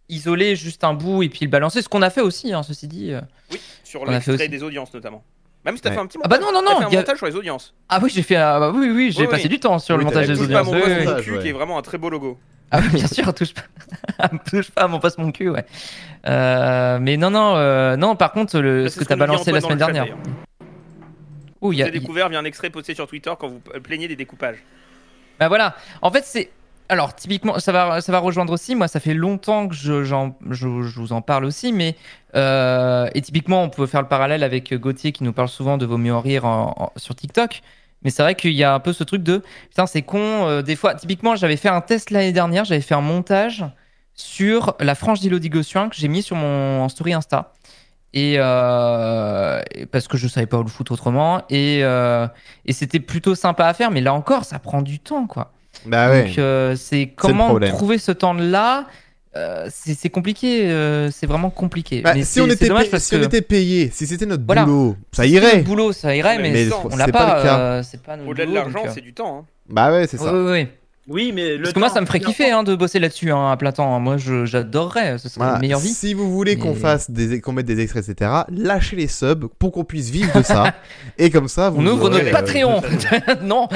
isoler juste un bout et puis le balancer. Ce qu'on a fait aussi, hein, ceci dit. euh. Oui, sur l'extrait des audiences notamment. Même si t'as Ouais. fait un petit Ah bah montage. non, non, non, fait un a- montage sur les audiences. Ah oui, j'ai fait. euh, bah oui, oui, j'ai Oui, passé oui. du temps sur le Oui, montage des Touche pas audiences. mon oui, poste mon Montage, cul, qui est vraiment un très beau logo. Ah oui, bien sûr, <laughs> touche pas, touche pas à mon passe mon cul, ouais. Euh, mais non, non, euh, non. Par contre, le, Bah, ce que t'as balancé la semaine dernière. Ouh, il y a, J'ai découvert via un extrait posté sur Twitter quand vous plaignez des découpages. Bah voilà. En fait, c'est. Alors, typiquement, ça va, ça va rejoindre aussi. Moi, ça fait longtemps que je, je, je vous en parle aussi, mais. euh, et typiquement, on peut faire le parallèle avec Gauthier qui nous parle souvent de Vaut mieux en rire sur TikTok. Mais c'est vrai qu'il y a un peu ce truc de. Putain, c'est con. euh, des fois, typiquement, j'avais fait un test l'année dernière. J'avais fait un montage sur la frange d'Elodie Gossuin que j'ai mis sur mon en story Insta. Et euh, et parce que je savais pas où le foutre autrement. Et, et c'était plutôt sympa à faire, mais là encore, ça prend du temps, quoi. Bah ouais. Donc euh, c'est comment trouver ce temps-là. euh, c'est compliqué, euh, c'est vraiment compliqué. Bah, mais si on était, payé, parce si on que était payé, si c'était notre Voilà. boulot, ça irait. notre boulot, ça irait, mais, Mais on l'a pas euh, c'est pas notre Au-delà de l'argent, c'est du temps. hein. Bah ouais, c'est ça. oui, oui. Oui, mais le Parce que moi, ça me ferait kiffer hein, de bosser là-dessus hein, à plein temps. Moi, j'adorerais. Ce serait Voilà. la meilleure vie. Si vous voulez qu'on fasse des, qu'on mette des extraits, etc., lâchez les subs pour qu'on puisse vivre de ça. <laughs> et comme ça, vous On ouvre notre Patreon. <laughs> <laughs> non.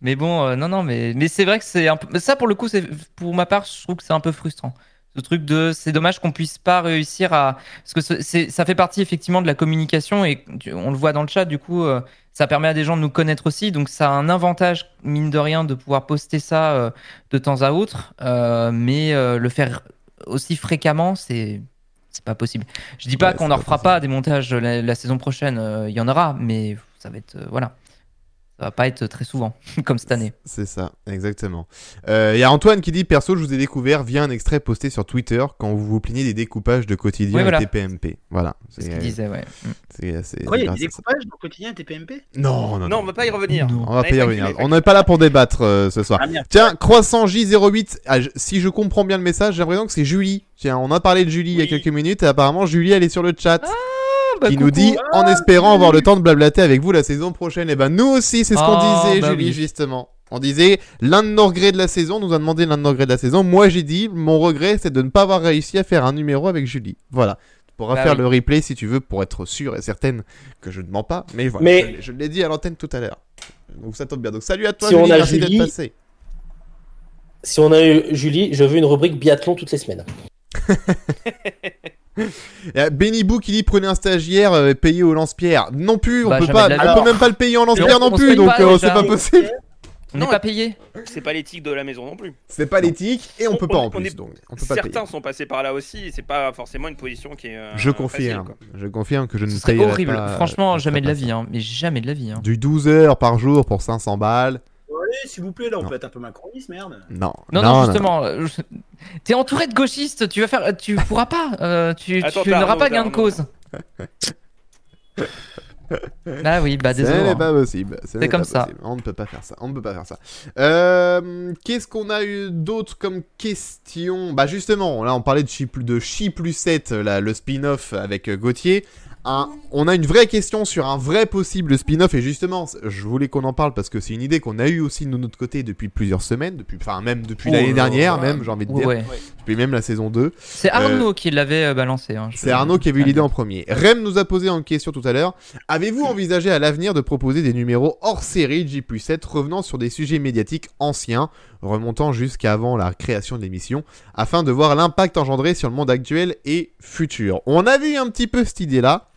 Mais bon, euh, non, non, mais, mais c'est vrai que c'est un peu. Ça, pour le coup, c'est pour ma part, je trouve que c'est un peu frustrant. Ce truc de, c'est dommage qu'on puisse pas réussir à, parce que ça fait partie effectivement de la communication et on le voit dans le chat. Du coup, euh, ça permet à des gens de nous connaître aussi, donc ça a un avantage mine de rien de pouvoir poster ça euh, de temps à autre, mais le faire aussi fréquemment, c'est c'est pas possible. Je dis pas Ouais, qu'on n'en refera possible. pas des montages la, la saison prochaine, euh, il y en aura, mais ça va être euh, voilà, ça va pas être très souvent <laughs> comme cette année. C'est ça, exactement. Il y a Antoine qui dit Perso, je vous ai découvert via un extrait posté sur Twitter quand vous vous plaignez des découpages de quotidien Oui, voilà. et TPMP. Voilà. C'est ce qu'il disait, ouais. Mm. c'est- c'est- Quoi, il y a des découpages le quotidien TPMP Non, non, Non, non. on va pas y revenir. Non. On va pas y est revenir. On n'est pas là pour débattre euh, ce soir. Ah. Tiens, Croissant J08, ah, si je comprends bien le message, j'ai l'impression que c'est Julie. Tiens, on a parlé de Julie il y a quelques minutes et apparemment Julie elle est sur le chat. Bah, qui coucou. nous dit en espérant avoir le temps de blablater avec vous la saison prochaine. Et ben nous aussi, c'est ce qu'on Oh, disait, bah Julie, oui. justement. On disait l'un de nos regrets de la saison, on nous a demandé l'un de nos regrets de la saison. Moi j'ai dit mon regret c'est de ne pas avoir réussi à faire un numéro avec Julie. Voilà. Tu pourras Bah faire oui. le replay si tu veux pour être sûr et certaine que je ne mens pas. Mais voilà, Mais- je l'ai- je l'ai dit à l'antenne tout à l'heure. Donc ça tombe bien. Donc salut à toi Si Julie, on a merci Julie- d'être passé. Si on a eu Julie, je veux une rubrique biathlon toutes les semaines. <laughs> A <laughs> Benny Boo qui dit prenez un stagiaire euh, payé au lance-pierre. Non plus, on Bah, peut jamais pas, de la on vie. peut même pas le payer en lance-pierre on non se plus, paye donc pas, euh, déjà. c'est pas possible. On n'est Non, pas payé. C'est pas l'éthique de la maison non plus. C'est pas l'éthique et on On- peut pas on- en on plus, est- donc on peut pas payer. Certains sont passés par là aussi, et c'est pas forcément une position qui est. euh, Je facile, confirme, quoi. je confirme que je ne Ce serait payerai horrible. pas, Franchement, je jamais de la ferai pas vie, hein. Mais jamais de la vie, hein. ça. Du 12 heures par jour pour 500 balles. Allez, s'il vous plaît, là, on Non. peut être un peu macroniste, merde. Non. Non, non, justement, euh, je- t'es entouré de gauchistes, tu vas faire, tu pourras pas, euh, tu, Attends, tu n'auras pas gain de cause. <laughs> ah oui, bah Ce désolé. n'est hein. pas possible. ce n'est comme pas ça. possible. On ne peut pas faire ça. On ne peut pas faire ça. Euh, Qu'est-ce qu'on a eu d'autre comme question? Bah justement, là on parlait de Chi plus, de Chi plus 7, là, le spin-off avec euh, Gauthier. Un- on a une vraie question sur un vrai possible spin-off et justement, je voulais qu'on en parle parce que c'est une idée qu'on a eue aussi de notre côté depuis plusieurs semaines, depuis, enfin même depuis Oh l'année dernière, là. même j'ai envie de dire, ouais. depuis même la saison 2. C'est Arnaud qui l'avait euh, balancé. hein, C'est Arnaud qui a vu l'idée en premier. Rem nous a posé une question tout à l'heure. Avez-vous envisagé à l'avenir de proposer des numéros hors série de J 7 revenant sur des sujets médiatiques anciens, remontant jusqu'à avant la création de l'émission, afin de voir l'impact engendré sur le monde actuel et futur? On a vu un petit peu cette idée-là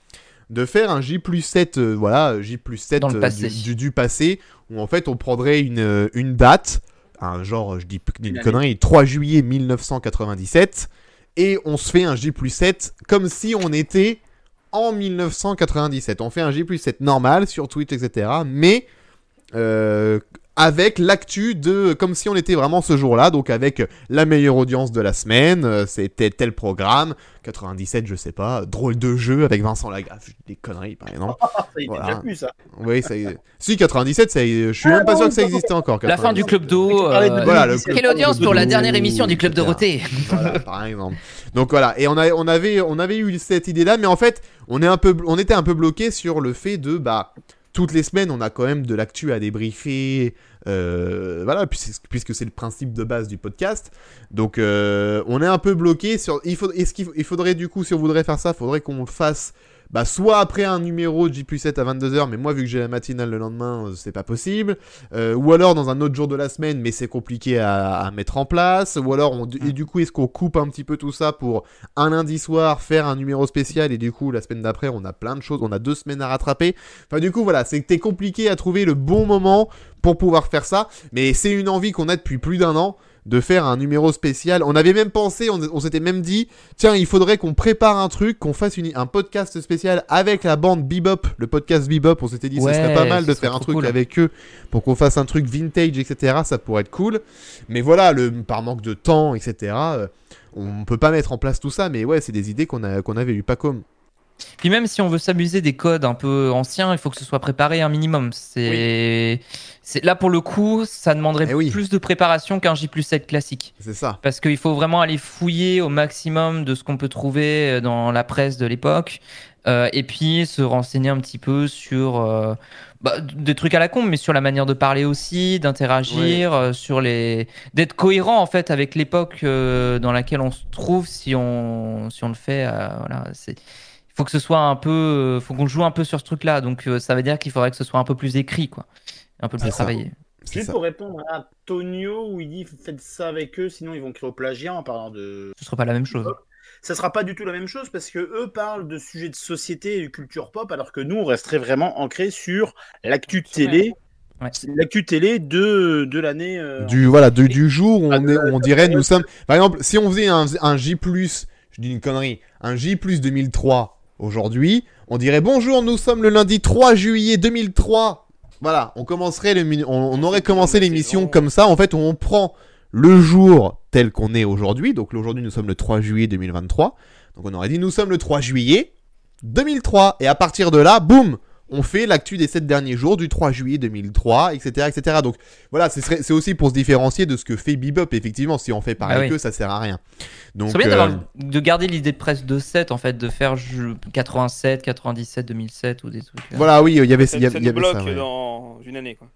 de faire un J 7, euh, voilà, J 7 Dans le euh, passé. du, du- du passé, où en fait on prendrait une, euh, une date, un genre, je dis une, connerie, 3 juillet 1997, et on se fait un J 7 comme si on était en 1997. On fait un J 7 normal sur Twitch, etc. Mais euh, avec l'actu de comme si on était vraiment ce jour-là, donc avec la meilleure audience de la semaine, euh, c'était tel programme, 97, je sais pas, drôle de jeu avec Vincent Lagaffe, des conneries par exemple. <laughs> Ça y était Voilà. déjà plus, ça. Oui, ça, si 97, ça, je suis même pas sûr que ça existait encore. La fin 97. du club d'eau. Euh, Voilà, le 2017. Quelle audience pour la dernière émission du club. Dorothée Voilà, par exemple. Donc voilà, et on, a, on, avait, on avait eu cette idée-là, mais en fait, on, est un peu, on était un peu bloqué sur le fait de, bah, toutes les semaines, on a quand même de l'actu à débriefer, euh, voilà, puisque, c'est le principe de base du podcast. Donc, euh, on est un peu bloqué. Il est-ce qu'il faudrait du coup, si on voudrait faire ça, faudrait qu'on fasse. Bah, soit après un numéro de J 7 à 22h, mais moi, vu que j'ai la matinale le lendemain, euh, c'est pas possible. Euh, ou alors dans un autre jour de la semaine, mais c'est compliqué à, à mettre en place. Ou alors, on, et du coup, est-ce qu'on coupe un petit peu tout ça pour un lundi soir faire un numéro spécial et du coup, la semaine d'après, on a plein de choses, on a deux semaines à rattraper? Enfin, du coup, voilà, c'était compliqué à trouver le bon moment pour pouvoir faire ça. Mais c'est une envie qu'on a depuis plus d'un an de faire un numéro spécial. On avait même pensé, on, on s'était même dit, tiens, il faudrait qu'on prépare un truc, qu'on fasse une- un podcast spécial avec la bande Bebop, le podcast Bebop. On s'était dit, ce Ouais, serait pas mal de faire un truc cool. avec eux pour qu'on fasse un truc vintage, etc. Ça pourrait être cool. Mais voilà, le, par manque de temps, etc. euh, on peut pas mettre en place tout ça, mais ouais, c'est des idées qu'on avait eu pas comme. Puis même si on veut s'amuser des codes un peu anciens, il faut que ce soit préparé un minimum. C'est là pour le coup, ça demanderait Eh oui. plus de préparation qu'un J plus 7 classique. C'est ça. Parce qu'il faut vraiment aller fouiller au maximum de ce qu'on peut trouver euh, dans la presse de l'époque. Euh, et puis se renseigner un petit peu sur euh, bah, des trucs à la con, mais sur la manière de parler aussi, d'interagir, euh, sur les d'être cohérent en fait avec l'époque dans laquelle on se trouve si on si on le fait. voilà, c'est faut que ce soit un peu, euh, faut qu'on joue un peu sur ce truc-là. Donc euh, ça veut dire qu'il faudrait que ce soit un peu plus écrit, quoi, un peu plus travaillé. Juste ça. pour répondre à Tonio, où il dit faites ça avec eux, sinon ils vont créer au plagiat en parlant de. Ce serait pas la même chose. Ça sera pas du tout la même chose parce que eux parlent de sujets de société et de culture pop, alors que nous on resterait vraiment ancré sur l'actu télé, Ouais. l'actu télé de, de l'année. euh, du voilà du, du jour où Ah, on, est, dirait nous sommes par exemple si on faisait un, un J plus je dis une connerie un J plus 2003 aujourd'hui on dirait bonjour nous sommes le lundi 3 juillet 2003 voilà on commencerait le on, on aurait commencé l'émission comme ça. En fait on prend le jour tel qu'on est aujourd'hui. Donc aujourd'hui nous sommes le 3 juillet 2023 donc on aurait dit nous sommes le 3 juillet 2003 et à partir de là boum on fait l'actu des 7 derniers jours du 3 juillet 2003 etc etc donc voilà, c'est aussi pour se différencier de ce que fait Bebop. Effectivement, si on fait pareil Ah oui. que ça sert à rien. Donc, C'est bien euh, de garder l'idée de presse de 7 en fait, de faire je- 87, 97, 2007 ou des trucs. euh. voilà, oui, il y avait, il y avait, y nous avait bloque ça. ouais. dans une année. Quoi.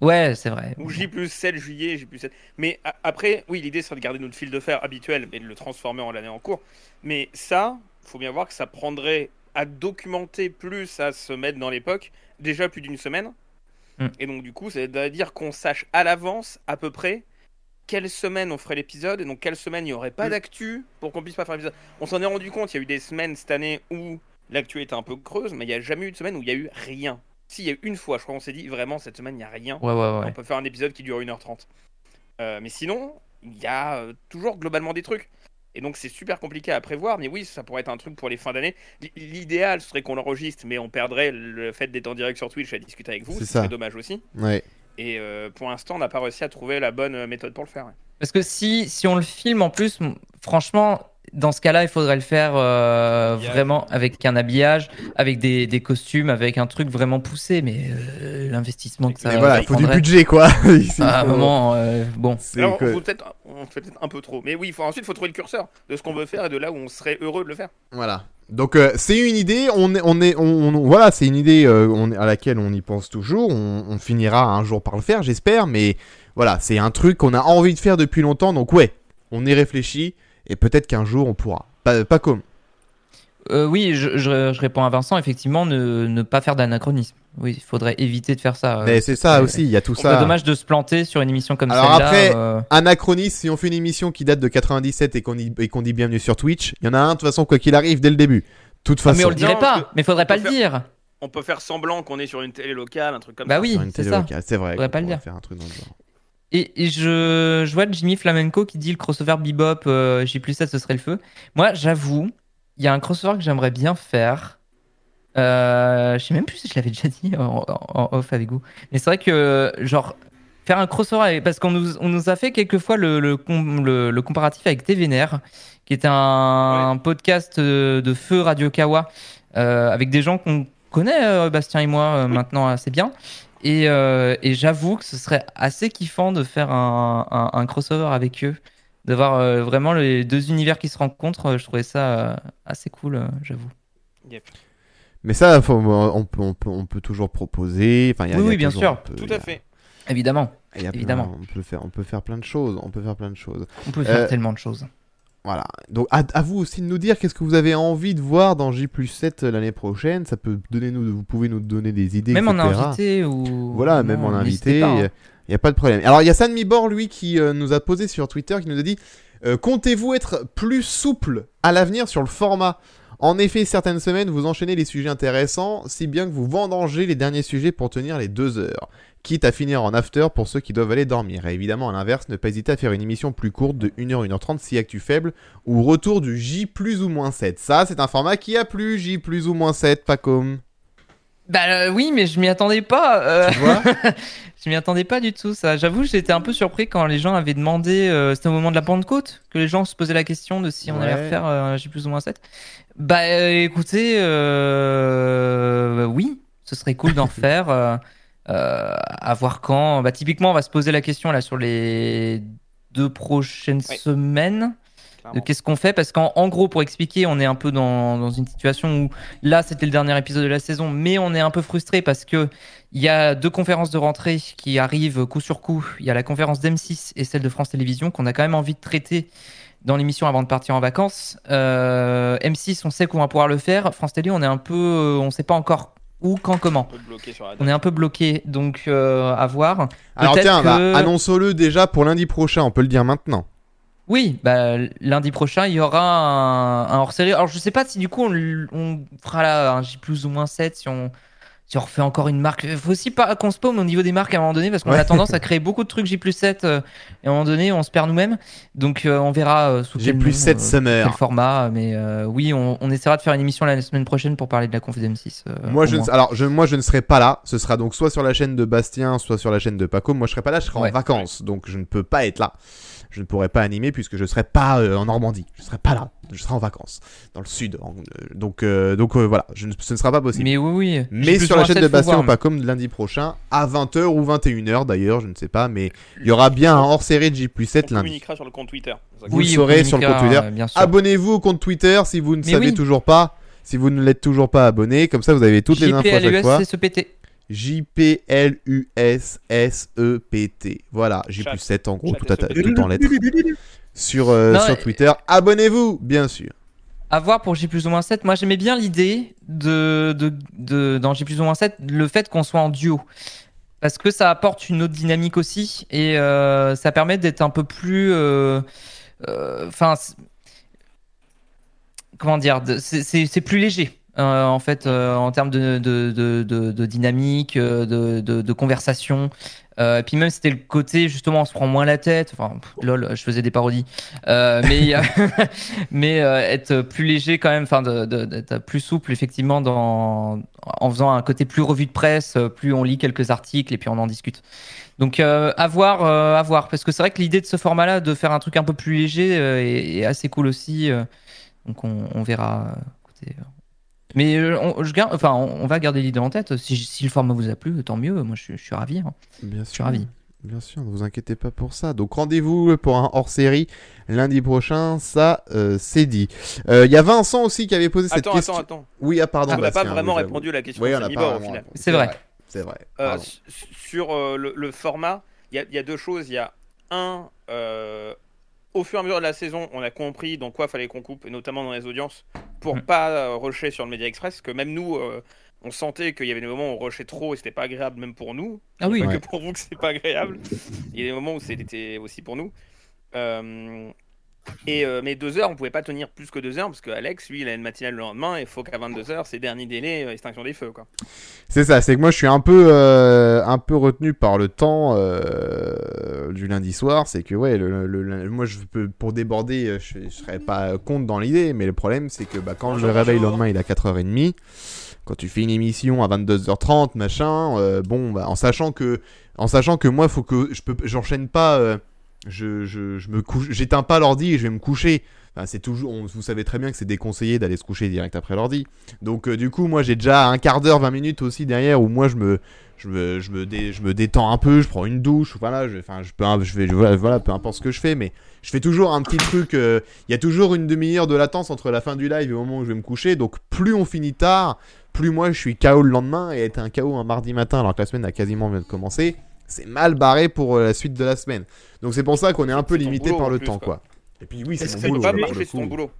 Ouais, c'est vrai. Ou J plus 7 juillet, J plus 7. Mais a- après, oui, l'idée serait de garder notre fil de fer habituel et de le transformer en l'année en cours. Mais ça, faut bien voir que ça prendrait à documenter plus, à se mettre dans l'époque, déjà plus d'une semaine. Mm. Et donc, du coup, c'est-à-dire qu'on sache à l'avance, à peu près, quelle semaine on ferait l'épisode, et donc quelle semaine il n'y aurait pas Mm. d'actu pour qu'on puisse pas faire l'épisode. On s'en est rendu compte, il y a eu des semaines cette année où l'actu était un peu creuse, mais il n'y a jamais eu de semaine où il y a eu rien. Si, il y a eu une fois, je crois, on s'est dit vraiment cette semaine, il n'y a rien. Ouais, ouais, On peut faire un épisode qui dure 1h30. Euh, mais sinon, il y a euh, toujours globalement des trucs. Et donc c'est super compliqué à prévoir, mais oui, ça pourrait être un truc pour les fins d'année. L'idéal serait qu'on l'enregistre, mais on perdrait le fait d'être en direct sur Twitch à discuter avec vous. C'est Ce ça. serait dommage aussi. Ouais. Et euh, pour l'instant, on n'a pas réussi à trouver la bonne euh, méthode pour le faire. ouais. Parce que si, si on le filme en plus, franchement, dans ce cas-là, il faudrait le faire euh, vraiment avec un habillage, avec des, des costumes, avec un truc vraiment poussé. Mais euh, l'investissement que ça Mais voilà, il faut du budget, quoi. <laughs> À un moment, euh, bon. Alors, que- on, on fait peut-être un peu trop. Mais oui, faut, ensuite, il faut trouver le curseur de ce qu'on veut faire et de là où on serait heureux de le faire. Voilà. Donc euh, c'est une idée, on est, on est, on, on- voilà, c'est une idée euh, on, à laquelle on y pense toujours. On, on finira un jour par le faire, j'espère. Mais voilà, c'est un truc qu'on a envie de faire depuis longtemps. Donc ouais, on y réfléchit et peut-être qu'un jour on pourra. Pas, pas comme. Euh, oui, je, je- je réponds à Vincent, effectivement, ne, ne pas faire d'anachronisme. Oui, il faudrait éviter de faire ça. euh, Mais c'est ça aussi, il y a tout ça. dommage de se planter sur une émission comme Alors celle-là. après, euh, Anachronisme, si on fait une émission qui date de 97 et qu'on y- et qu'on dit bienvenue sur Twitch, il y en a un de toute façon quoi qu'il arrive dès le début. De toute ah, façon. mais on le dirait Non, pas. que- Mais faudrait pas on le peut dire. On peut faire semblant qu'on est sur une télé locale, un truc comme Bah ça. oui, sur une c'est télé ça. locale, c'est vrai. Faudrait pas le dire. Faire un truc dans le genre. Et, et je, je vois Jimmy Flamenco qui dit le crossover Bebop, euh, J plus 7, ce serait le feu. Moi, j'avoue, il y a un crossover que j'aimerais bien faire. Euh, je sais même plus si je l'avais déjà dit en, off avec vous. Mais c'est vrai que, genre, faire un crossover, avec- parce qu'on nous, on nous a fait quelquefois le, le, com- le, le comparatif avec TVNR, qui est un, podcast euh, de feu Radio Kawa, euh, avec des gens qu'on connaît, Bastien et moi, maintenant assez bien. Et, euh, et j'avoue que ce serait assez kiffant de faire un, un, un crossover avec eux, de voir euh, vraiment les deux univers qui se rencontrent. euh, Je trouvais ça euh, assez cool, euh, j'avoue. Yep. Mais ça, faut- on, peut, on, peut, on peut toujours proposer. Enfin, il y a- Oui, il y a oui, bien toujours- sûr. on peut- Tout il y a- à fait. Évidemment, il y a plein- évidemment. on peut faire, on peut faire plein de choses. On peut faire plein de choses. on peut faire Euh, tellement de choses. Voilà. Donc à, à vous aussi de nous dire qu'est-ce que vous avez envie de voir dans J 7 l'année prochaine. Ça peut donner nous, vous pouvez nous donner des idées. Même en invité ou. Voilà, Non, même en invité, il hein. n'y a pas de problème. Alors, il y a San Mibor, lui, qui euh, nous a posé sur Twitter, qui nous a dit euh, Comptez-vous être plus souple à l'avenir sur le format? En effet, certaines semaines, vous enchaînez les sujets intéressants, si bien que vous vendangez les derniers sujets pour tenir les deux heures. Quitte à finir en after pour ceux qui doivent aller dormir. Et évidemment, à l'inverse, ne pas hésiter à faire une émission plus courte de 1h, 1h30 si actu faible, ou retour du J plus ou moins 7. Ça, c'est un format qui a plu, J plus ou moins 7, pas comme. Bah euh, oui, mais je m'y attendais pas. euh, Tu vois <laughs> je m'y attendais pas du tout. Ça, j'avoue, j'étais un peu surpris quand les gens avaient demandé. euh, C'était au moment de la Pentecôte que les gens se posaient la question de si on allait refaire euh, J plus ou moins 7. Bah euh, écoutez, euh, oui, ce serait cool d'en <laughs> refaire. Euh, à voir quand. Bah typiquement, on va se poser la question là sur les deux prochaines semaines de qu'est-ce qu'on fait? Parce qu'en en gros pour expliquer on est un peu dans, dans une situation où là c'était le dernier épisode de la saison mais on est un peu frustré parce que il y a deux conférences de rentrée qui arrivent coup sur coup. Il y a la conférence d'M6 et celle de France Télévisions qu'on a quand même envie de traiter dans l'émission avant de partir en vacances. Euh, M6 on sait qu'on va pouvoir le faire. France Télé on est un peu on sait pas encore où quand comment Un peu bloqué sur la on est un peu bloqué donc euh, à voir Alors tiens, bah, annonçons-le déjà pour lundi prochain, on peut le dire maintenant. Oui, bah, lundi prochain, il y aura un, un hors-série. Alors, je sais pas si du coup, on, on fera là un J plus ou moins 7, si on, si on refait encore une marque. Il faut aussi pas qu'on se paume au niveau des marques à un moment donné, parce qu'on Ouais. a tendance à <laughs> créer beaucoup de trucs J plus 7, euh, et à un moment donné, on se perd nous-mêmes. Donc, euh, on verra euh, sous J quel plus nom, 7 euh, Summer. quel format. Mais euh, oui, on, on essaiera de faire une émission la semaine prochaine pour parler de la conf M6. euh, Moi je, ne, alors, je, moi, je ne serai pas là. Ce sera donc soit sur la chaîne de Bastien, soit sur la chaîne de Paco. Moi, je serai pas là, je serai en vacances. Donc, je ne peux pas être là. Je ne pourrai pas animer puisque je serai pas euh, en Normandie. Je serai pas là. Je serai en vacances. Dans le sud. En- euh, donc, euh, donc euh, voilà. Je ne- ce ne sera pas possible. Mais oui, oui. Mais sur la chaîne 7, de Bastien voir, Pacom lundi prochain, à 20h ou 21h d'ailleurs, je ne sais pas, mais il y aura bien un hors-série de J plus 7 On lundi. communiquera sur le compte Twitter. Vous Oui, le saurez sur le compte Twitter. euh. Abonnez-vous au compte Twitter si vous ne Mais savez oui. toujours pas. Si vous ne l'êtes toujours pas abonné, comme ça vous avez toutes les infos à chaque fois. JPLUSCPT. J-P-L-U-S-S-E-P-T. E Voilà, J plus 7 en gros, tout, SEPT. tout en lettres. Sur, euh, Non, sur et- Twitter. Abonnez-vous, bien sûr. À voir pour J plus ou moins 7. Moi, j'aimais bien l'idée de, de, de, dans J plus ou moins 7, le fait qu'on soit en duo. Parce que ça apporte une autre dynamique aussi et euh, ça permet d'être un peu plus. euh, euh, Enfin. comment dire c'est plus léger. Euh, en fait, euh, en termes de, dynamique, euh, de, conversation. Et puis même, c'était le côté, justement, on se prend moins la tête. Enfin, lol, je faisais des parodies. Mais <laughs> être plus léger quand même, enfin, d'être plus souple, effectivement, dans, en faisant un côté plus revue de presse, plus on lit quelques articles et puis on en discute. Donc, à voir. Parce que c'est vrai que l'idée de ce format-là, de faire un truc un peu plus léger, est, assez cool aussi. donc, on, verra. Mais euh, on, je garde, enfin, on, on va garder l'idée en tête. Si, si le format vous a plu, tant mieux. Moi, je, suis- je suis ravi. hein. Bien suis ravi. Bien sûr, ne vous inquiétez pas pour ça. Donc rendez-vous pour un hors-série lundi prochain, ça euh, c'est dit. Euh, Il y a Vincent aussi qui avait posé cette Attends, question. attends, attends. Oui, ah pardon. on n'a pas vraiment répondu à la question Oui, de pas au final. répondu. C'est vrai. C'est vrai. Euh, sur euh, le, le format, il y, a- il y a deux choses. Il y a un, euh, au fur et à mesure de la saison, on a compris dans quoi fallait qu'on coupe, et notamment dans les audiences, pour Mm. pas euh, rusher sur le Media Express, que même nous, euh, on sentait qu'il y avait des moments où on rushait trop et c'était pas agréable même pour nous. Ah oui. Pas Ouais. que pour vous que c'est pas agréable. Il y a des moments où c'était aussi pour nous. Euh, et euh, mais deux heures, on pouvait pas tenir plus que deux heures parce que Alex, lui, il a une matinale le lendemain et il faut qu'à 22 heures, c'est dernier délai, euh, extinction des feux, quoi. C'est ça, c'est que moi je suis un peu, euh, un peu retenu par le temps euh, du lundi soir. C'est que ouais, le, le- le- moi je peux, pour déborder, je, je serais pas contre dans l'idée, mais le problème c'est que bah, quand je me Bonjour, réveille le bonjour. lendemain il est à 4h30, quand tu fais une émission à 22h30, machin, euh, bon, bah, en sachant que, en sachant que moi faut que je peux, j'enchaîne pas, euh, je, me couche, j'éteins pas l'ordi et je vais me coucher. Enfin, c'est toujours, vous savez très bien que c'est déconseillé d'aller se coucher direct après l'ordi. Donc euh, du coup, moi j'ai déjà un quart d'heure, 20 minutes aussi derrière où moi je me, détends un peu, je prends une douche, voilà, je, enfin, je peux, je vais, voilà, peu importe ce que je fais, mais je fais toujours un petit truc. euh, Il y a toujours une demi-heure de latence entre la fin du live et le moment où je vais me coucher. Donc plus on finit tard, plus moi je suis KO le lendemain et être un KO un mardi matin alors que la semaine a quasiment vient de commencer, c'est mal barré pour euh, la suite de la semaine. Donc c'est pour ça qu'on est un peu C'est limité par le plus, temps, quoi. quoi. Et puis oui, c'est Est-ce mon que Tu boulot. ton boulot.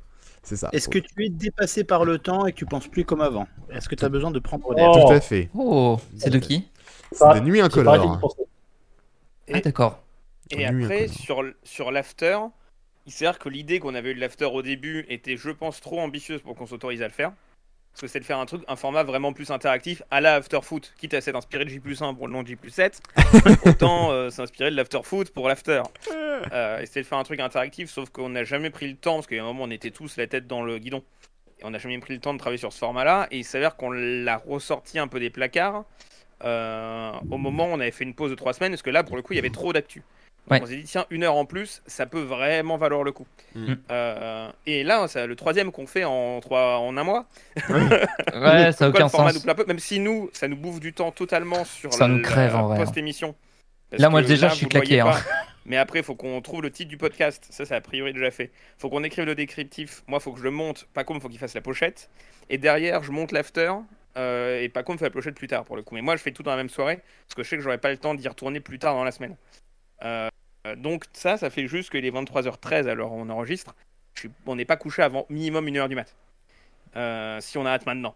C'est ça. Est-ce que tu es dépassé par le temps et que tu penses plus comme avant? Est-ce que tu as besoin de prendre des Oh. Tout à fait. Oh, c'est de qui? C'est des nuits incolores. penser. Ah, d'accord. Et après, sur, sur l'after, il s'avère que l'idée qu'on avait eu de l'after au début était, je pense, trop ambitieuse pour qu'on s'autorise à le faire. Parce que c'est de faire un truc, un format vraiment plus interactif à la After Foot, quitte à s'être inspiré de J 1 pour le nom de J 7, <laughs> autant euh, s'inspirer de l'After Foot pour l'After. Euh, et c'est de faire un truc interactif, sauf qu'on n'a jamais pris le temps, parce qu'il y a un moment on était tous la tête dans le guidon. Et on n'a jamais pris le temps de travailler sur ce format-là, et il s'avère qu'on l'a ressorti un peu des placards. euh, au moment où on avait fait une pause de trois semaines, parce que là, pour le coup, il y avait trop d'actu. Ouais. On s'est dit, tiens, une heure en plus, ça peut vraiment valoir le coup. Mm. Euh, et là, c'est le troisième qu'on fait en, trois, en un mois. Ouais, <laughs> ça a Pourquoi aucun sens. nous peu, même si nous, ça nous bouffe du temps totalement sur Ça nous la- crève, en vrai, hein. post-émission. Parce Là, moi, déjà, là, je suis claqué, hein. <laughs> Mais après, il faut qu'on trouve le titre du podcast. Ça, c'est a priori déjà fait. faut qu'on écrive le descriptif. Moi, il faut que je le monte. Paco, il faut qu'il fasse la pochette. Et derrière, je monte l'after. euh, et Paco me fait la pochette plus tard, pour le coup. Mais moi, je fais tout dans la même soirée. Parce que je sais que j'aurai pas le temps d'y retourner plus tard dans la semaine. Euh, donc, ça, ça fait juste qu'il est 23h13 alors on enregistre. On n'est pas couché avant minimum 1h du mat. Euh, si on a hâte maintenant.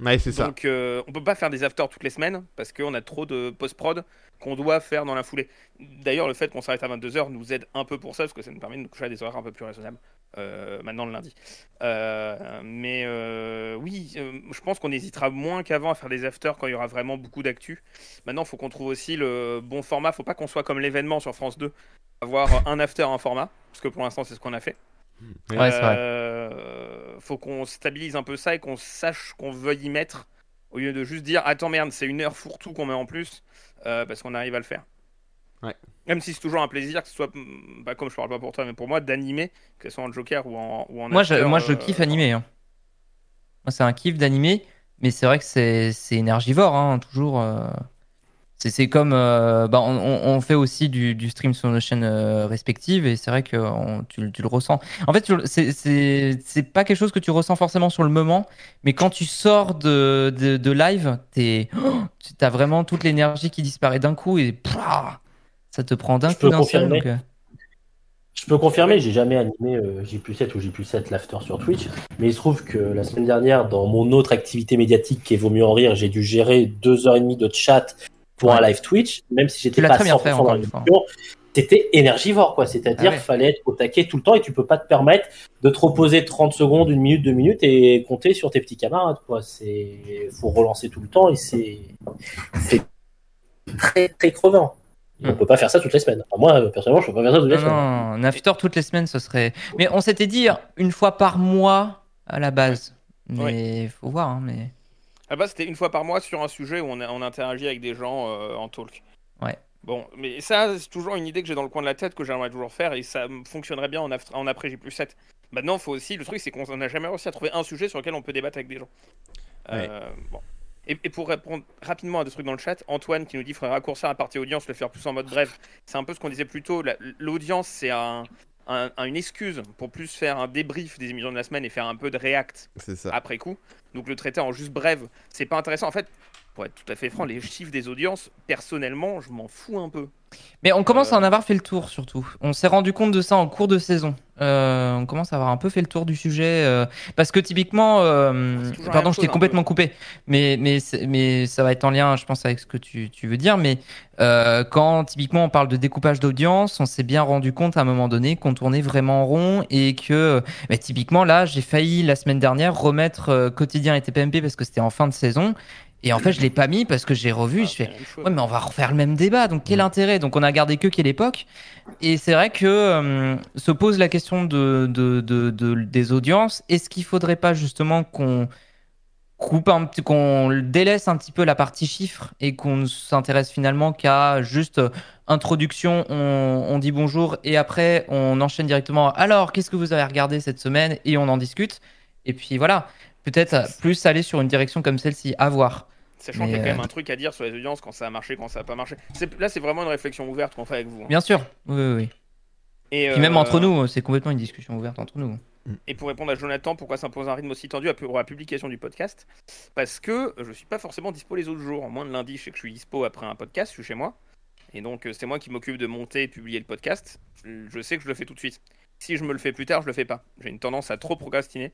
Ouais, c'est ça. Donc euh, on peut pas faire des afters toutes les semaines parce qu'on a trop de post-prod qu'on doit faire dans la foulée. D'ailleurs, le fait qu'on s'arrête à 22h nous aide un peu pour ça parce que ça nous permet de nous coucher à des horaires un peu plus raisonnables euh, maintenant le lundi. Euh, mais euh, oui, euh, je pense qu'on hésitera moins qu'avant à faire des afters quand il y aura vraiment beaucoup d'actu. Maintenant, il faut qu'on trouve aussi le bon format. faut pas qu'on soit comme l'événement sur France 2, avoir un after, un format, parce que pour l'instant, c'est ce qu'on a fait. Ouais, c'est vrai. Euh, faut qu'on stabilise un peu ça et qu'on sache qu'on veuille y mettre au lieu de juste dire attends merde c'est une heure fourre-tout qu'on met en plus euh, parce qu'on arrive à le faire. Ouais. Même si c'est toujours un plaisir que ce soit mm, bah, comme je parle pas pour toi mais pour moi d'animer que ce soit en Joker ou en ou en Moi, je, moi, je euh, kiffe animer. hein. Moi, c'est un kiff d'animer, mais c'est vrai que c'est c'est énergivore, hein, toujours. C'est c'est comme. euh, bah, on, fait aussi du, du stream sur nos chaînes euh, respectives, et c'est vrai que on- tu, le- tu le ressens. En fait, c'est- c'est c'est pas quelque chose que tu ressens forcément sur le moment, mais quand tu sors de, de, de live, t'es- oh, <gasps> tu as vraiment toute l'énergie qui disparaît d'un coup, et plah, ça te prend d'un Je coup peux d'un seul. confirmer. donc, euh, Je peux confirmer, j'ai jamais animé euh, J7 ou J7 l'after sur Twitch, mais il se trouve que la semaine dernière, dans mon autre activité médiatique qui est Vaut mieux en rire, j'ai dû gérer deux heures et demie de chat pour un live Twitch, même si j'étais pas très bien 100% fait, dans C'était énergivore, quoi. C'est-à-dire Ah ouais. fallait être au taquet tout le temps et tu peux pas te permettre de te reposer 30 secondes, une minute, deux minutes et compter sur tes petits camarades, quoi. C'est, faut relancer tout le temps et c'est, c'est très, très crevant. On Hmm. peut pas faire ça toutes les semaines. Enfin, moi, personnellement, je peux pas faire ça toutes les Non, semaines. non, un after toutes les semaines, ce serait. Mais on s'était dit une fois par mois à la base. Mais faut voir. hein, mais... La base, c'était une fois par mois sur un sujet où on, a- on interagit avec des gens euh, en talk. Ouais. Bon, mais ça, c'est toujours une idée que j'ai dans le coin de la tête que j'aimerais toujours faire et ça fonctionnerait bien en, after- en après J plus 7. Maintenant, faut aussi, le truc, c'est qu'on n'a jamais réussi à trouver un sujet sur lequel on peut débattre avec des gens. Euh, bon. Et, et pour répondre rapidement à des trucs dans le chat, Antoine qui nous dit qu'il faudrait raccourcir la partie audience, le faire plus en mode bref. C'est un peu ce qu'on disait plus tôt. la- L'audience, c'est un, un- un- une excuse pour plus faire un débrief des émissions de la semaine et faire un peu de react C'est ça. après coup. Donc le traiter en juste brève, c'est pas intéressant. En fait, pour être tout à fait franc, les chiffres des audiences, personnellement, je m'en fous un peu. mais on commence à en Euh. avoir fait le tour surtout. On s'est rendu compte de ça en cours de saison. Euh, on commence à avoir un peu fait le tour du sujet. euh, parce que typiquement. pardon, je t'ai un complètement coupé. Mais, mais, mais ça va être en lien, je pense, avec ce que tu, tu veux dire. Mais quand typiquement on parle de découpage d'audience, on s'est bien rendu compte à un moment donné qu'on tournait vraiment en rond et que bah, typiquement là, j'ai failli la semaine dernière remettre quotidien et TPMP parce que c'était en fin de saison. Et en fait, je l'ai pas mis parce que j'ai revu. Ah, je fais. Ouais, mais on va refaire le même débat, donc quel intérêt? Donc on a gardé que quelle époque? Et c'est vrai que euh, se pose la question de, de, de, de- des audiences. Est-ce qu'il faudrait pas justement qu'on coupe un petit, qu'on délaisse un petit peu la partie chiffres et qu'on ne s'intéresse finalement qu'à juste euh, introduction, on, on dit bonjour et après on enchaîne directement. Alors, qu'est-ce que vous avez regardé cette semaine? Et on en discute. Et puis voilà, peut-être plus aller sur une direction comme celle-ci, à voir. Sachant qu'il y a quand même euh, un truc à dire sur les audiences quand ça a marché, quand ça a pas marché. Là, c'est vraiment une réflexion ouverte qu'on fait avec vous. hein. Bien sûr, oui, oui, oui. Et, Puis même euh, entre nous, c'est complètement une discussion ouverte entre nous. Et pour répondre à Jonathan, pourquoi s'impose un rythme aussi tendu à- pour la publication du podcast? Parce que je suis pas forcément dispo les autres jours. Moins de lundi, je sais que je suis dispo après un podcast, je suis chez moi. Et donc, euh, c'est moi qui m'occupe de monter et publier le podcast. Je je sais que je le fais tout de suite. Si je me le fais plus tard, je le fais pas. J'ai une tendance à trop procrastiner.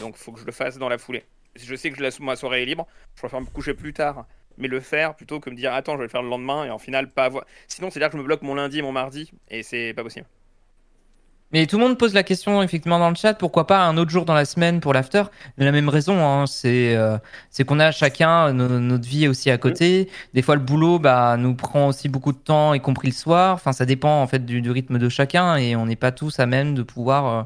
Donc, faut que je le fasse dans la foulée. Je sais que je ma soirée est libre, je préfère me coucher plus tard, mais le faire plutôt que me dire attends, je vais le faire le lendemain et en final pas avoir. Sinon, c'est-à-dire que je me bloque mon lundi et mon mardi et c'est pas possible. Mais tout le monde pose la question effectivement dans le chat, pourquoi pas un autre jour dans la semaine pour l'after? De la même raison, hein, c'est euh, c'est qu'on a chacun no- notre vie aussi à côté. Des fois le boulot bah nous prend aussi beaucoup de temps, y compris le soir. Enfin ça dépend en fait du, rythme de chacun et on n'est pas tous à même de pouvoir euh, euh,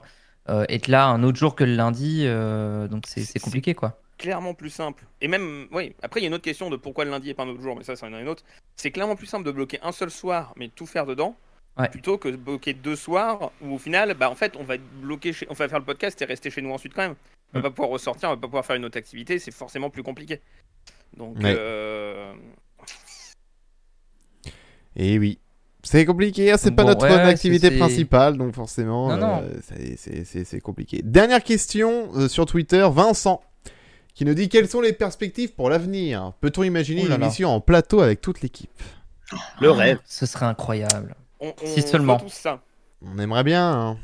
être là un autre jour que le lundi. euh, donc c'est c'est compliqué quoi. clairement plus simple. Et même, oui, après il y a une autre question de pourquoi le lundi et pas un autre jour, mais ça, c'en est une autre. C'est clairement plus simple de bloquer un seul soir, mais tout faire dedans, Ouais. plutôt que de bloquer deux soirs, où au final, bah en fait, on va être bloqué chez... on va faire le podcast et rester chez nous ensuite quand même. On va pas pouvoir ressortir, on va pas pouvoir faire une autre activité, c'est forcément plus compliqué. Donc, Ouais. euh, Et oui. C'est compliqué, hein, c'est pas bon, notre ouais, activité c'est- c'est- principale, donc forcément, Non, non. euh, c'est- c'est c'est- c'est compliqué. Dernière question euh, sur Twitter, Vincent, qui nous dit quelles sont les perspectives pour l'avenir? Peut-on imaginer là une là. émission en plateau avec toute l'équipe? Le rêve. Ce serait incroyable. on, on Si seulement. ça. On aimerait bien, hein.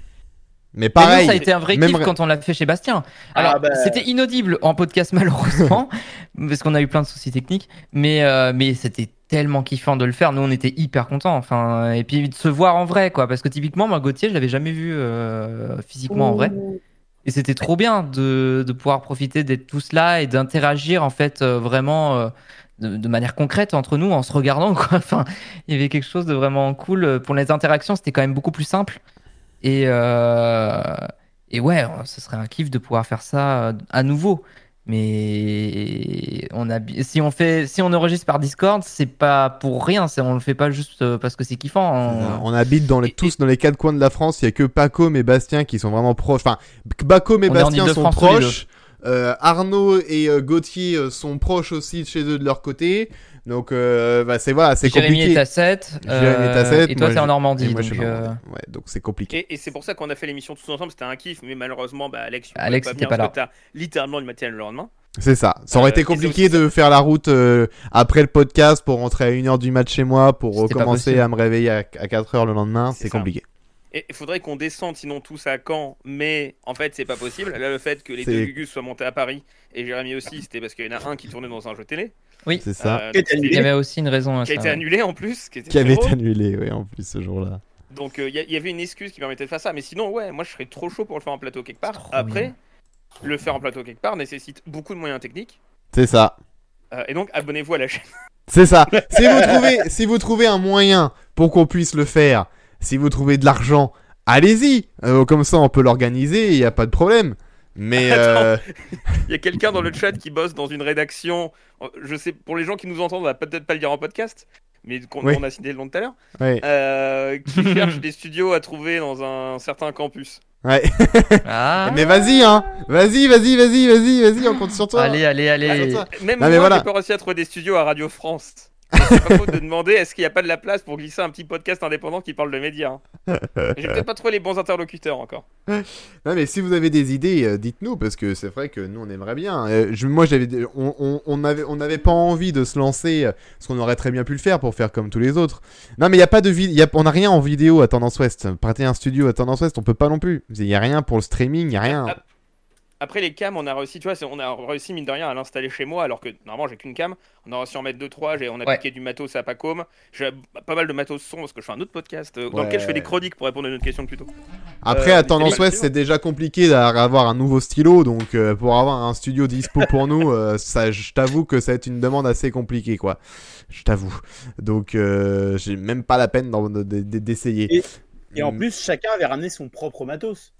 Mais Mais pareil. nous, ça a été un vrai kiff quand on l'a fait chez Bastien. Alors, Ah bah. c'était inaudible en podcast <laughs> malheureusement, parce qu'on a eu plein de soucis techniques. Mais, euh, mais c'était tellement kiffant de le faire. Nous, on était hyper contents. Enfin, et puis de se voir en vrai, quoi. Parce que typiquement, moi, Gauthier, je l'avais jamais vu euh, physiquement en vrai. Et c'était trop bien de, de pouvoir profiter d'être tous là et d'interagir en fait euh, vraiment euh, de, de manière concrète entre nous en se regardant. Quoi. <laughs> Enfin, il y avait quelque chose de vraiment cool. Pour les interactions, c'était quand même beaucoup plus simple. Et, et ouais, ce serait un kiff de pouvoir faire ça à nouveau. Mais on a, si on fait, si on enregistre par Discord, c'est pas pour rien. C'est, on le fait pas juste euh, parce que c'est kiffant. On- On habite dans les, Et- tous dans les quatre coins de la France. Il y a que Paco et Bastien qui sont vraiment proches. Enfin, Paco et Bastien sont proches. Euh, Arnaud et euh, Gauthier euh, sont proches aussi de chez eux de leur côté. Donc, euh, bah, c'est voilà, c'est Jérémy compliqué. est à 7. Jérémy est à sept, et toi, t'es en Normandie. Moi, je donc, suis euh, Normandie. Ouais, donc c'est compliqué. Et, et c'est pour ça qu'on a fait l'émission tous ensemble, c'était un kiff, mais malheureusement, bah, Alex, tu Alex était venir pas parce que t'as littéralement le matin le lendemain. C'est ça. Ça aurait Euh, été compliqué de faire la route euh, après le podcast pour rentrer à 1h du mat chez moi pour pas recommencer à me réveiller à, 4h le lendemain. C'est compliqué. Et il faudrait qu'on descende sinon tous à Caen, mais en fait c'est pas possible. Là le fait que les deux Gugus soient montés à Paris et Jérémy aussi, c'était parce qu'il y en a un qui tournait dans un jeu télé. C'est ça. Euh, a donc, Il y avait aussi une raison à qui a ça. été ouais. annulé en plus. Qui, était Qui avait été annulé, oui, en plus, ce jour-là. Donc euh, il y, a- avait une excuse qui permettait de faire ça. Mais sinon, ouais, moi je serais trop chaud pour le faire en plateau quelque part. Après, bien. le faire en plateau quelque part nécessite beaucoup de moyens techniques. C'est ça. Euh, et donc abonnez-vous à la chaîne. C'est ça. <laughs> si vous trouvez, si vous trouvez un moyen pour qu'on puisse le faire, si vous trouvez de l'argent, allez-y. Euh, comme ça, on peut l'organiser. Il n'y a pas de problème. Mais <laughs> euh, <laughs> Il y a quelqu'un dans le chat qui bosse dans une rédaction. Je sais, pour les gens qui nous entendent, on va peut-être pas le dire en podcast, mais qu'on Oui. on a cité le nom tout à l'heure. euh, qui <laughs> cherche des studios à trouver dans un certain campus. ouais. Ah. Mais vas-y, hein. Vas-y, vas-y, vas-y, vas-y, vas-y. On compte sur toi. Allez, allez, allez. Même Non, moi, mais voilà. j'ai pas réussi à trouver des studios à Radio France. C'est pas faute de demander est-ce qu'il n'y a pas de la place pour glisser un petit podcast indépendant qui parle de médias. hein. <laughs> J'ai peut-être pas trouvé les bons interlocuteurs encore. Non mais si vous avez des idées, euh, dites-nous parce que c'est vrai que nous on aimerait bien. Euh, je- moi j'avais, on, on, on avait, on n'avait pas envie de se lancer euh, parce qu'on aurait très bien pu le faire pour faire comme tous les autres. Non mais il y a pas de vidéo, on n'a rien en vidéo à Tendance Ouest. Prêter un studio à Tendance Ouest, on peut pas non plus. Il y a rien pour le streaming, il y a rien. Ah, Après les cams, on a réussi, tu vois, on a réussi mine de rien à l'installer chez moi, alors que normalement j'ai qu'une cam. On a réussi à en mettre deux trois. j'ai- On a Ouais. piqué du matos à Pacom. J'ai pas mal de matos son parce que je fais un autre podcast euh, dans lequel je fais des chroniques pour répondre à une autre question plutôt. Après euh, à Tendance. Ouest c'est déjà compliqué d'avoir un nouveau stylo, donc euh, pour avoir un studio dispo pour nous, euh, ça, je t'avoue que ça va être une demande assez compliquée quoi. Je t'avoue. Donc euh, j'ai même pas la peine d'essayer. Et- Et en plus, chacun avait ramené son propre matos.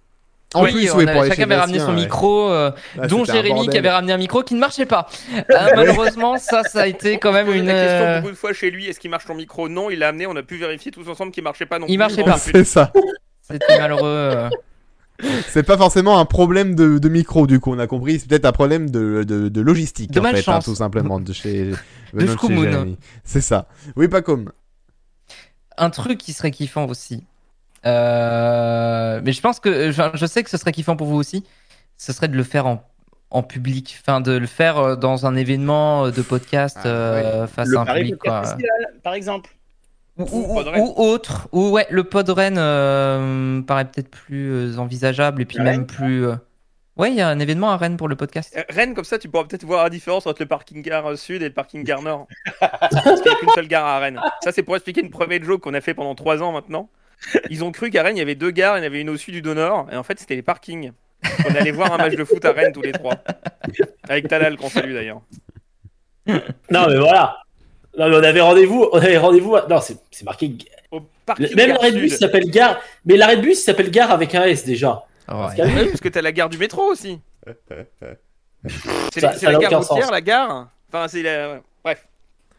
En oui, plus, on oui, avait- pour aller chacun avait ramené son ouais. micro, euh, Ah, dont Jérémy qui avait ramené un micro qui ne marchait pas. Euh, <laughs> malheureusement, ça, ça a été quand même une. la question beaucoup de fois chez lui est-ce qu'il marche ton micro? Non, il l'a amené, on a pu vérifier tous ensemble qu'il marchait pas non Il plus. marchait pas. <laughs> C'est ça. C'était malheureux. euh. C'est pas forcément un problème de, de micro, du coup, on a compris. C'est peut-être un problème de, de, de logistique, De en fait, hein, malchance. tout simplement, de chez, <laughs> de chez. Jérémy. C'est ça. Oui, pas comme. Un truc qui serait kiffant aussi. Euh, Mais je pense que. je sais que ce serait kiffant pour vous aussi. Ce serait de le faire en, en public. Enfin, de le faire euh, dans un événement euh, de podcast Ah, euh, face le à un Paris public. Podcast quoi. Festival, par exemple. Ou, autre, ou ouais, le Podren euh, paraît peut-être plus envisageable et puis même Rennes plus. euh, Ouais, il y a un événement à Rennes pour le podcast. Rennes, comme ça, tu pourras peut-être voir la différence entre le parking gare sud et le parking gare nord. <laughs> Parce qu'il n'y a qu'une seule gare à Rennes. Ça, c'est pour expliquer une private joke qu'on a fait pendant trois ans maintenant. Ils ont cru qu'à Rennes, il y avait deux gares, il y en avait une au sud du nord, et en fait, c'était les parkings. On allait voir un match de foot à Rennes tous les trois. Avec Talal, qu'on salue d'ailleurs. Non, mais voilà. Non, mais on avait rendez-vous. On avait rendez-vous. à- Non, c'est c'est marqué. Au parking Même Gare l'arrêt de bus Sud. s'appelle gare. Mais l'arrêt de bus s'appelle gare avec un S déjà. Ouais. qu'il y a- Ouais, parce que t'as la gare du métro aussi. <laughs> C'est Ça- la- ça c'est la n'a gare aucun routière, sens. la gare Enfin, c'est la...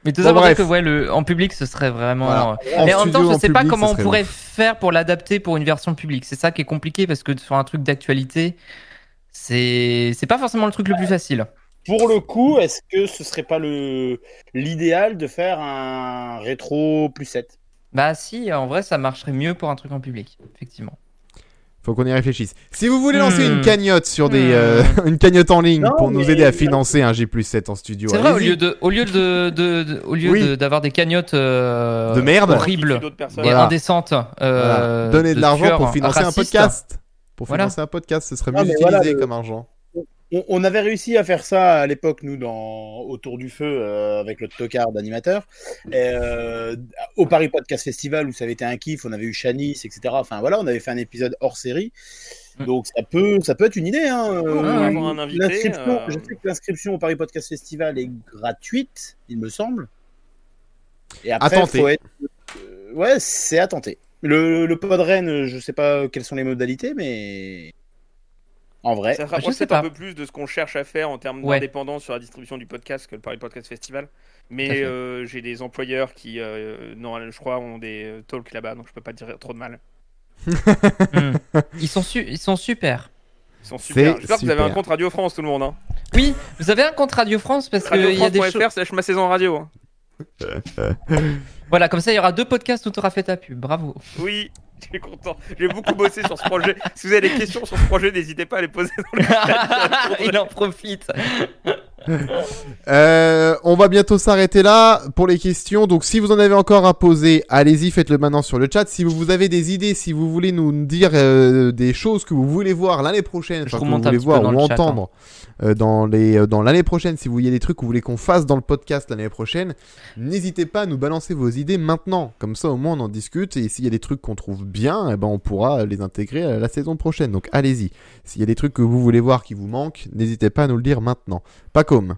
Mais tout Bon, ça pour dire bref. que ouais, le, en public, ce serait vraiment. Voilà. Mais en même temps, je en sais pas public, comment on pourrait long. faire pour l'adapter pour une version publique. C'est ça qui est compliqué parce que sur un truc d'actualité, c'est c'est pas forcément le truc le plus facile. Pour le coup, est-ce que ce serait pas le l'idéal de faire un rétro plus 7 Bah si, en vrai, ça marcherait mieux pour un truc en public, effectivement. Faut qu'on y réfléchisse. Si vous voulez lancer Hmm. une cagnotte sur des, Hmm. euh, <laughs> une cagnotte en ligne Non, pour nous aider à financer un G plus 7 en studio, C'est vrai, au lieu de, au lieu de, de- de- au lieu Oui. de- d'avoir des cagnottes euh, De merde. horribles et indécentes, euh, Voilà. Donner de, de l'argent pour financer un podcast. Pour Voilà. financer un podcast, ce serait Ah, mieux mais utilisé voilà, le- comme argent. On, on avait réussi à faire ça à l'époque, nous, dans Autour du Feu, euh, avec le tocard d'animateur. Euh, au Paris Podcast Festival, où ça avait été un kiff, on avait eu Chanice, etc. Enfin voilà, on avait fait un épisode hors série. Mm. Donc ça peut, ça peut être une idée. Hein. Euh, avoir un invité. Je sais que l'inscription au Paris Podcast Festival est gratuite, il me semble. Et après, À faut être... ouais, c'est à tenter. Le, le pod Rennes, je sais pas quelles sont les modalités, mais en vrai, Ça se rapproche peut-être un peu plus de ce qu'on cherche à faire en termes Ouais. d'indépendance sur la distribution du podcast que le Paris Podcast Festival. Mais euh, j'ai des employeurs qui, euh, non, je crois, ont des euh, talks là-bas, donc je peux pas dire trop de mal. <laughs> Hmm. Ils sont su- ils sont super. Ils sont super. J'espère que vous avez un compte Radio France, tout le monde. Hein. Oui, vous avez un compte Radio France parce que il y a des choses. Ma saison radio. hein. <laughs> Voilà, comme ça, il y aura deux podcasts où tu auras fait ta pub. Bravo. Oui, <laughs> je suis content. J'ai beaucoup bossé sur ce projet. Si vous avez des questions sur ce projet, n'hésitez pas à les poser dans le chat. <laughs> il en profite. <laughs> Euh, on va bientôt s'arrêter là pour les questions. Donc, si vous en avez encore à poser, allez-y, faites-le maintenant sur le chat. Si vous, vous avez des idées, si vous voulez nous dire euh, des choses que vous voulez voir l'année prochaine, Je enfin, que vous voulez voir ou chat, hein. Euh, dans les euh, dans l'année prochaine, si vous voyez des trucs que vous voulez qu'on fasse dans le podcast l'année prochaine, n'hésitez pas à nous balancer vos idées maintenant. Comme ça, au moins, on en discute. Et s'il y a des trucs qu'on trouve bien, eh ben, on pourra les intégrer à la saison prochaine. Donc, allez-y. S'il y a des trucs que vous voulez voir qui vous manquent, n'hésitez pas à nous le dire maintenant. Pas comme.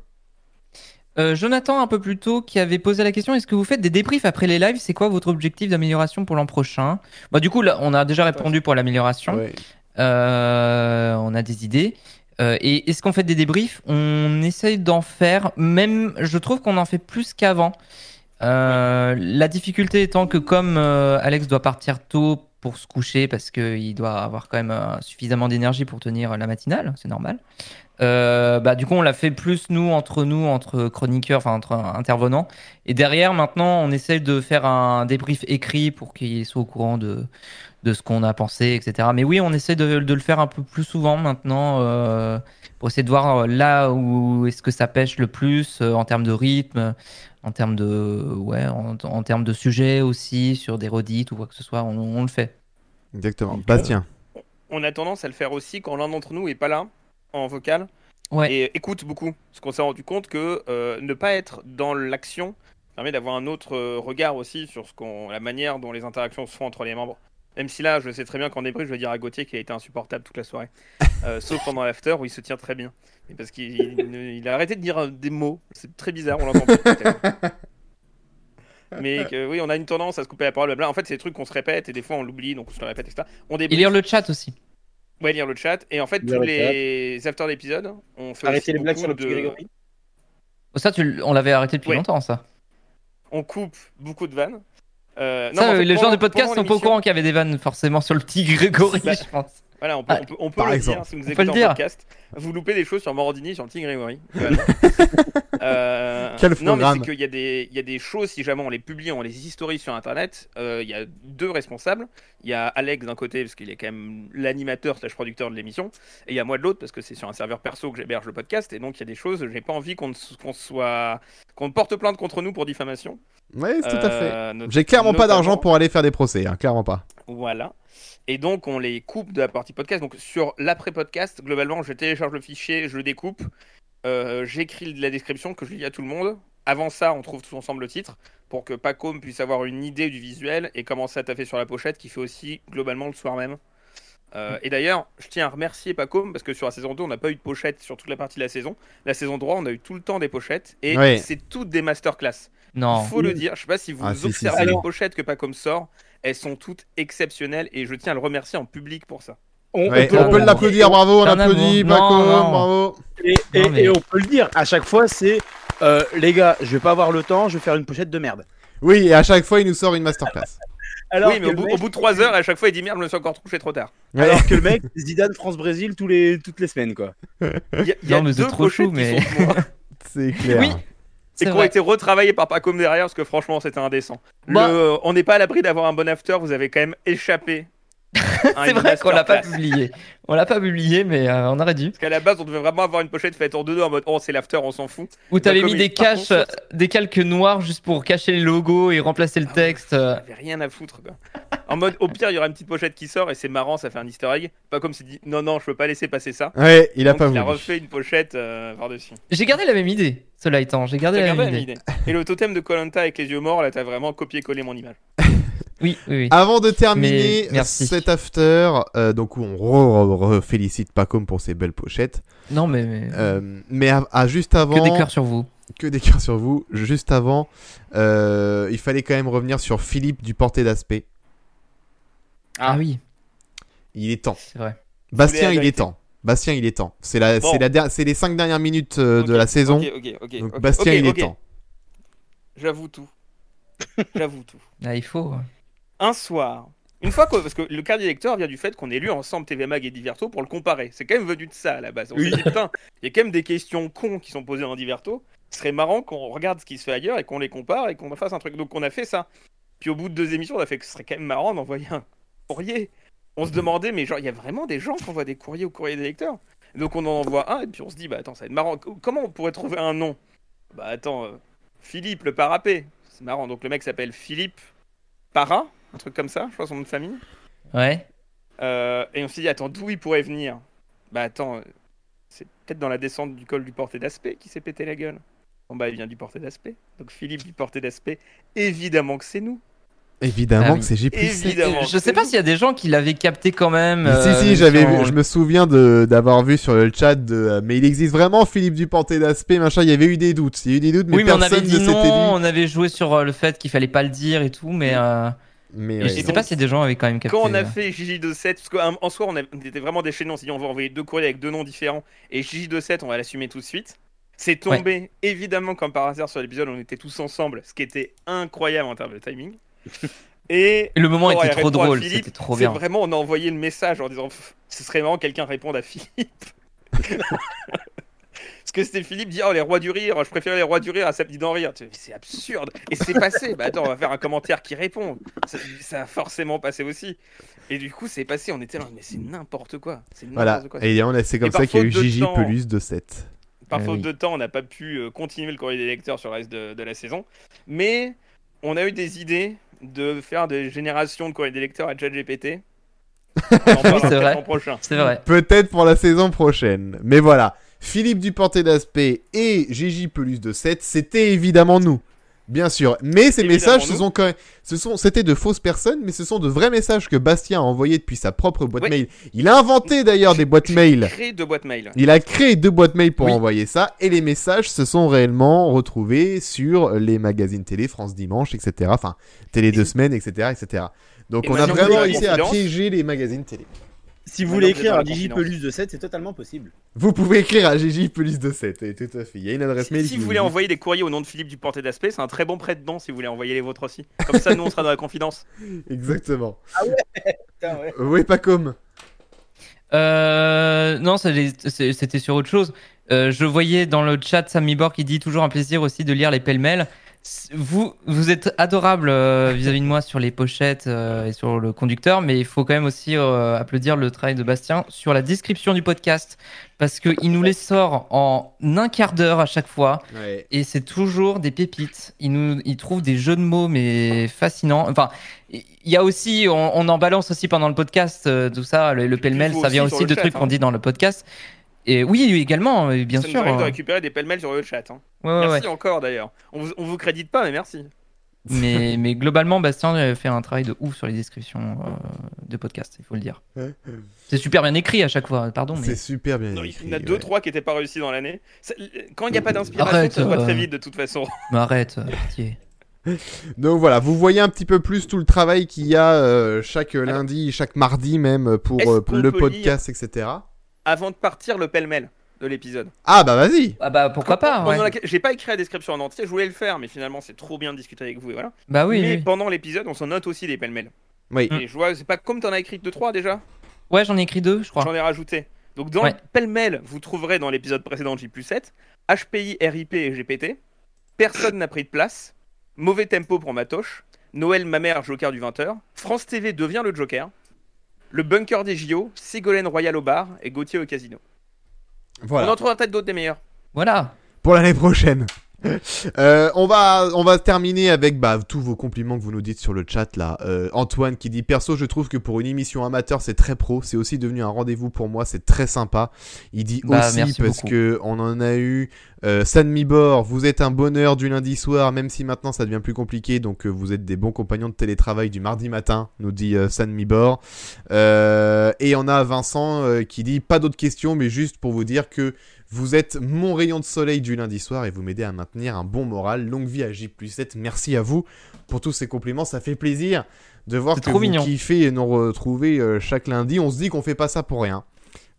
Euh, Jonathan, un peu plus tôt, qui avait posé la question est-ce que vous faites des débriefs après les lives? C'est quoi votre objectif d'amélioration pour l'an prochain? Bah, Du coup, là, on a déjà répondu pour l'amélioration. Ouais. Euh, on a des idées. Euh, et est-ce qu'on fait des débriefs? On essaye d'en faire, même je trouve qu'on en fait plus qu'avant. Euh, la difficulté étant que comme euh, Alex doit partir tôt pour se coucher parce qu'il doit avoir quand même suffisamment d'énergie pour tenir la matinale, c'est normal. Bah, du coup, on l'a fait plus nous, entre nous, entre chroniqueurs, enfin entre intervenants. Et derrière, maintenant, on essaye de faire un débrief écrit pour qu'il soit au courant de, de ce qu'on a pensé, etc. Mais oui, on essaie de, de le faire un peu plus souvent maintenant euh, pour essayer de voir euh, là où est-ce que ça pêche le plus euh, en termes de rythme, en termes de ouais, en, en termes de sujet aussi sur des redites ou quoi que ce soit. On, on le fait. Exactement. Bastien. On a tendance à le faire aussi quand l'un d'entre nous est pas là, en vocal, Ouais. et écoute beaucoup. Parce qu'on s'est rendu compte que euh, ne pas être dans l'action permet d'avoir un autre regard aussi sur ce qu'on, la manière dont les interactions se font entre les membres. Même si là, je sais très bien qu'en débrief, je vais dire à Gauthier qu'il a été insupportable toute la soirée. Euh, <laughs> sauf pendant l'after où il se tient très bien. Et parce qu'il il- il a arrêté de dire euh, des mots. C'est très bizarre, on l'entend peut-être. <laughs> Mais que, oui, on a une tendance à se couper la parole. blabla. En fait, c'est des trucs qu'on se répète et des fois on l'oublie, donc on se le répète, etc. On Et débrief. lire le chat aussi. Ouais, lire le chat. Et en fait, Lire tous le les afters d'épisodes, on fait aussi arrêtez les blagues sur le petit de- Grégory. Ça, tu, on l'avait arrêté depuis Ouais. longtemps, ça. On coupe beaucoup de vannes. Euh, non, ça, en fait, les gens du podcast sont pas au courant qu'il y avait des vannes forcément sur le petit Grégory, Bah, je pense. Voilà, on peut, Ah, on peut, on peut par le exemple. dire si vous écoutez le en dire. podcast. Vous loupez des choses sur Morandini, sur le Grégory. <laughs> Voilà. Euh, Quel non, mais c'est qu'il y, a des- il y a des choses, si jamais on les publie, on les historie sur Internet, euh, il y a deux responsables. Il y a Alex d'un côté, parce qu'il est quand même l'animateur slash producteur de l'émission, et il y a moi de l'autre, parce que c'est sur un serveur perso que j'héberge le podcast, et donc il y a des choses, j'ai pas envie qu'on qu'on soit... qu'on porte plainte contre nous pour diffamation. Oui, tout à fait. Euh, J'ai clairement pas d'argent pour aller faire des procès, hein, clairement pas. Voilà. Et donc, on les coupe de la partie podcast. Donc, sur l'après-podcast, globalement, je télécharge le fichier, je le découpe, euh, j'écris la description que je lis à tout le monde. avant ça, on trouve tout ensemble le titre pour que Pacom puisse avoir une idée du visuel et commencer à taffer sur la pochette qui fait aussi globalement le soir même. Euh, et d'ailleurs, je tiens à remercier Pacom parce que sur la saison 2, on n'a pas eu de pochette sur toute la partie de la saison. La saison 3, on a eu tout le temps des pochettes et c'est toutes des masterclass. Non. Il faut le dire. Je sais pas si vous Ah, si, si, observez si. les pochettes que Pacom sort, elles sont toutes exceptionnelles et je tiens à le remercier en public pour ça. On, Ouais, peut- on peut on- l'applaudir, bravo, on applaudit, non. bravo. et, et- Non, mais- et on peut le dire, à chaque fois, c'est euh, les gars, je vais pas avoir le temps, je vais faire une pochette de merde. Oui, et à chaque fois, il nous sort une masterclass. Alors oui, mais au bout, au de 3 heures, à chaque fois, il dit merde, je me suis encore couché trop tard. Ouais, Alors que le mec, Zidane France-Brésil tous les, toutes les semaines, quoi. Il y a, y a Non, mais c'est deux trop qui mais- <laughs> c'est clair. Oui. Et C'est qui ont été retravaillés par Pacom derrière parce que franchement, c'était indécent. Bah- Le- on n'est pas à l'abri d'avoir un bon after, vous avez quand même échappé. <laughs> C'est vrai qu'on l'a pas publié. On l'a pas publié, mais euh, on aurait dû. Parce qu'à la base, on devait vraiment avoir une pochette faite en deux deux en mode oh, c'est l'after, on s'en fout. Où t'avais mis des par caches, contre, des calques noirs juste pour cacher les logos et remplacer le Ah texte. euh. J'avais rien à foutre quoi. En mode au pire, il y aura une petite pochette qui sort et c'est marrant, ça fait un easter egg. Pas comme s'il dit non, non, je peux pas laisser passer ça. Ouais, il a Donc, pas il a voulu. refait une pochette euh, par-dessus. J'ai gardé la même idée, cela étant. J'ai gardé la gardé même la idée. même idée. Et le totem de Colanta avec les yeux morts, là, t'as vraiment copié-collé mon image. <laughs> Oui, oui, oui. Avant de terminer cet after, euh, donc où on re- re- re- félicite Pacom pour ses belles pochettes, Non, mais, mais- euh, mais à, à juste avant, que des cœurs sur vous. que des cœurs sur vous, juste avant, euh, il fallait quand même revenir sur Philippe du porté d'aspect. Ah, Ah. oui, Il est temps. c'est vrai. Bastien, il est temps. Bastien, il est temps. C'est la, Bon. c'est la, c'est les cinq dernières minutes euh, de la saison. Ok, ok, ok. Donc Bastien, il est temps. J'avoue tout. J'avoue tout. Ah, il faut. Un soir, une fois que. Parce que le card lecteur vient du fait qu'on ait lu ensemble TV Mag et Diverto pour le comparer. C'est quand même venu de ça à la base. On Oui. s'est dit, putain, il y a quand même des questions cons qui sont posées dans Diverto. Ce serait marrant qu'on regarde ce qui se fait ailleurs et qu'on les compare et qu'on fasse un truc. Donc on a fait ça. Puis au bout de deux émissions, on a fait que ce serait quand même marrant d'envoyer un courrier. On se demandait, mais genre, il y a vraiment des gens qui envoient des courriers au courrier des lecteurs? Donc on en envoie un et puis on se dit, bah attends, ça va être marrant. Comment on pourrait trouver un nom? Bah attends, euh, Philippe le parapet. C'est marrant. Donc le mec s'appelle Philippe Para, un truc comme ça, je crois son nom de famille. Ouais. Euh, et on s'est dit, attends, d'où il pourrait venir? Bah attends, euh, c'est peut-être dans la descente du col du porté d'aspect qui s'est pété la gueule. Bon bah il vient du porté d'aspect. Donc Philippe du porté d'aspect, évidemment que c'est nous. Évidemment Ah oui. que c'est J plus Évidemment. Je sais pas s'il y a des gens qui l'avaient capté quand même. Mais euh, si, si, j'avais vu, je me souviens d'avoir vu sur le chat de, euh, mais il existe vraiment Philippe Duporté d'aspect, machin, il y avait eu des doutes, il y a eu des doutes, mais Oui, mais on personne avait ne dit non, dit. on avait joué sur le fait qu'il fallait pas le dire et tout, mais euh, Mais ouais. je sais donc, pas si des gens avaient quand même capté. Quand on a euh. fait JJ27, parce qu'en en soi on, a- on était vraiment déchaînés, on s'est dit on va envoyer deux courriers avec deux noms différents, et JJ27 on va l'assumer tout de suite. C'est tombé, évidemment, comme par hasard sur l'épisode, on était tous ensemble, ce qui était incroyable en termes de timing. <laughs> Et le moment était trop drôle, c'était trop bien. vraiment, on a envoyé le message en disant ce serait marrant que quelqu'un réponde à Philippe. <laughs> Parce que c'était Philippe dit Oh, les rois du rire, je préfère les rois du rire à samedi d'en rire. C'est absurde. Et c'est passé. bah attends, on va faire un commentaire qui répond. Ça, ça a forcément passé aussi. Et du coup, c'est passé. On était là, mais c'est n'importe quoi. C'est Voilà, n'importe quoi. et on a- c'est comme Et ça qu'il y a eu Gigi temps- Pelus de 7. Par Ah faute oui. de temps, on n'a pas pu euh, continuer le courrier des lecteurs sur le reste de, de la saison. Mais on a eu des idées de faire des générations de courrier des lecteurs à ChatGPT. <laughs> C'est vrai. prochain. C'est vrai. Peut-être pour la saison prochaine. Mais voilà, Philippe Duporté d'aspect et Gigi Pelus de 7, c'était évidemment nous. Bien sûr. Mais ces Évidemment messages, ce sont quand même, ce sont, c'était de fausses personnes, mais ce sont de vrais messages que Bastien a envoyés depuis sa propre boîte Oui. mail. Il a inventé d'ailleurs des boîtes mail. Créer deux boîtes mail. Il a créé deux boîtes mail pour Oui. envoyer ça, et les messages se sont réellement retrouvés sur les magazines télé, France Dimanche, etc. Enfin, Télé deux semaines, etc., etc. Donc Et on a vraiment réussi à piéger les magazines télé. Si vous voulez écrire Digi confidence. Pelus de 7, c'est totalement possible. Vous pouvez écrire à Gigi Pelus de 7, et tout à fait. Il y a une adresse Si, mail. si vous vous voulez dit- envoyer des courriers au nom de Philippe du Porté d'Aspect, c'est un très bon prêt-dedans si vous voulez envoyer les vôtres aussi. Comme ça, nous, on sera dans la confidence. <laughs> Exactement. Putain, ouais. Oui, pas comme. Euh, non, c'était sur autre chose. Euh, je voyais dans le chat Sammy Borg qui dit toujours un plaisir aussi de lire les pêle-mêles. Vous, vous êtes adorable euh, vis-à-vis de moi sur les pochettes euh, et sur le conducteur, mais il faut quand même aussi euh, applaudir le travail de Bastien sur la description du podcast parce qu'il nous les sort en un quart d'heure à chaque fois. Ouais. Et c'est toujours des pépites. Il nous, il trouve des jeux de mots mais fascinants. Enfin, il y a aussi, on, on en balance aussi pendant le podcast, euh, tout ça, le, le pêle-mêle, ça vient aussi de chat, trucs hein. qu'on dit dans le podcast. Et oui, également, euh, bien ça sûr. nous arrive de euh, récupérer des pêle-mêles sur le chat. hein. ouais, ouais, merci ouais. encore d'ailleurs. On vous, on vous crédite pas, mais merci. Mais, <laughs> mais globalement, Bastien a fait un travail de ouf sur les descriptions euh, de podcasts, il faut le dire. C'est super bien écrit à chaque fois, pardon. C'est super bien Non, il y en a deux, ouais. trois qui n'étaient pas réussis dans l'année. Quand il n'y a pas d'inspiration, ça va euh. très vite de toute façon. <laughs> mais arrête, euh, pitié. <laughs> Donc voilà, vous voyez un petit peu plus tout le travail qu'il y a euh, chaque lundi, chaque mardi même pour, euh, pour le podcast, etc. Avant de partir, le pêle-mêle de l'épisode. Ah bah vas-y Ah bah pourquoi pas Pendant ouais. la- J'ai pas écrit la description en entier, je voulais le faire, mais finalement c'est trop bien de discuter avec vous et voilà. Bah oui, mais oui. pendant l'épisode, on s'en note aussi des pêle-mêle. Oui. Et je vois, c'est pas comme t'en as écrit 2-3 déjà? Ouais, j'en ai écrit deux, je crois. J'en ai rajouté. Donc dans Ouais. le pêle-mêle, vous trouverez dans l'épisode précédent de J7, HPI, RIP et GPT, Personne n'a pris de place, Mauvais tempo pour Matoche, Noël ma mère, Joker du 20h, France TV devient le Joker, Le Bunker des JO, Ségolène Royal au bar et Gauthier au casino. On Voilà. en trouvera peut-être d'autres des meilleurs. Voilà. Pour l'année prochaine. <laughs> Euh, on va on va terminer avec bah, tous vos compliments que vous nous dites sur le chat là. Euh, Antoine qui dit perso je trouve que pour une émission amateur c'est très pro, c'est aussi devenu un rendez-vous pour moi, c'est très sympa. Il dit Bah, aussi parce beaucoup. que on en a eu euh, San Mibor, vous êtes un bonheur du lundi soir même si maintenant ça devient plus compliqué donc euh, vous êtes des bons compagnons de télétravail du mardi matin, nous dit San Mibor. Et on a Vincent qui dit pas d'autres questions mais juste pour vous dire que vous êtes mon rayon de soleil du lundi soir et vous m'aidez à maintenir un bon moral. Longue vie à J 7. Merci à vous pour tous ces compliments. Ça fait plaisir de voir que trop vous mignon. kiffez et nous retrouver euh, chaque lundi. On se dit qu'on fait pas ça pour rien.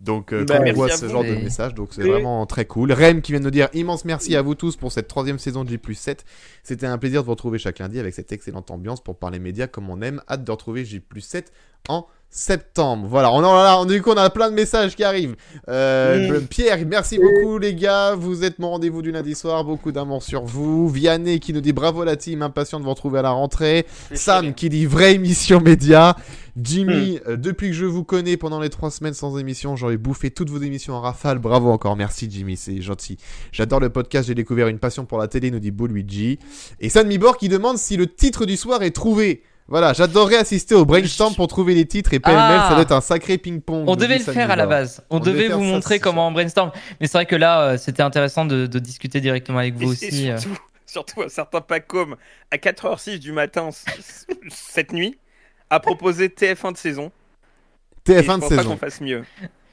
Donc euh, Bah, quand on voit ce genre de message, donc c'est Et- vraiment très cool. Rem qui vient de nous dire immense merci à vous tous pour cette troisième saison de J 7. C'était un plaisir de vous retrouver chaque lundi avec cette excellente ambiance pour parler médias comme on aime. Hâte de retrouver J 7 en septembre. Voilà, on a, du coup on a plein de messages qui arrivent. Euh, Mm. Pierre, merci beaucoup les gars. Vous êtes mon rendez-vous du lundi soir. Beaucoup d'amour sur vous. Vianney qui nous dit bravo la team, impatient de vous retrouver à la rentrée. Sam qui dit vraie émission média. Jimmy, euh, depuis que je vous connais pendant les trois semaines sans émission, j'aurais bouffé toutes vos émissions en rafale. Bravo encore, merci Jimmy, c'est gentil. J'adore le podcast, j'ai découvert une passion pour la télé, nous dit Luigi. Et San Mibor qui demande si le titre du soir est trouvé. Voilà, j'adorerais assister au brainstorm pour trouver les titres et PLML, Ah. ça doit être un sacré ping-pong. On devait le faire à la base. On, On devait vous ça, montrer comment on brainstorm. Mais c'est vrai que là, euh, c'était intéressant de, de discuter directement avec vous Et- et aussi. euh. surtout, <laughs> surtout un certain Pacom à 4h06 du matin cette nuit a proposé TF1 de saison. Et je TF1 de pense pas saison. qu'on fasse mieux.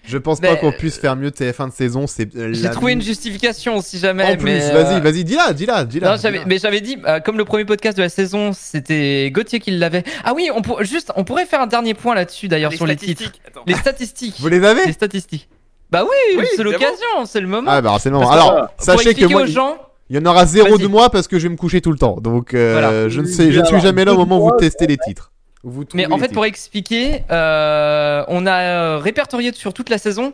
Je pense Mais, pas qu'on puisse faire mieux TF1 de saison, c'est euh, J'ai trouvé une justification si jamais. En plus, mais, euh, vas-y, vas-y, dis-la, dis-la, dis-la. Non, j'avais, dis-la. mais j'avais dit, euh, comme le premier podcast de la saison, c'était Gauthier qui l'avait. Ah oui, on pour, juste, on pourrait faire un dernier point là-dessus d'ailleurs sur les titres. Attends. Les statistiques. Vous les avez Les statistiques. Bah oui, Oui, c'est l'occasion, c'est le moment. Ah bah c'est le moment. Parce Alors, sachez que moi, aux gens, il y en aura zéro de moi parce que je vais me coucher tout le temps. Donc euh, Voilà. je ne sais, je ne suis jamais là au moment où vous testez les titres. Vous Mais en fait, titres. pour expliquer, euh, on a euh, répertorié sur toute la saison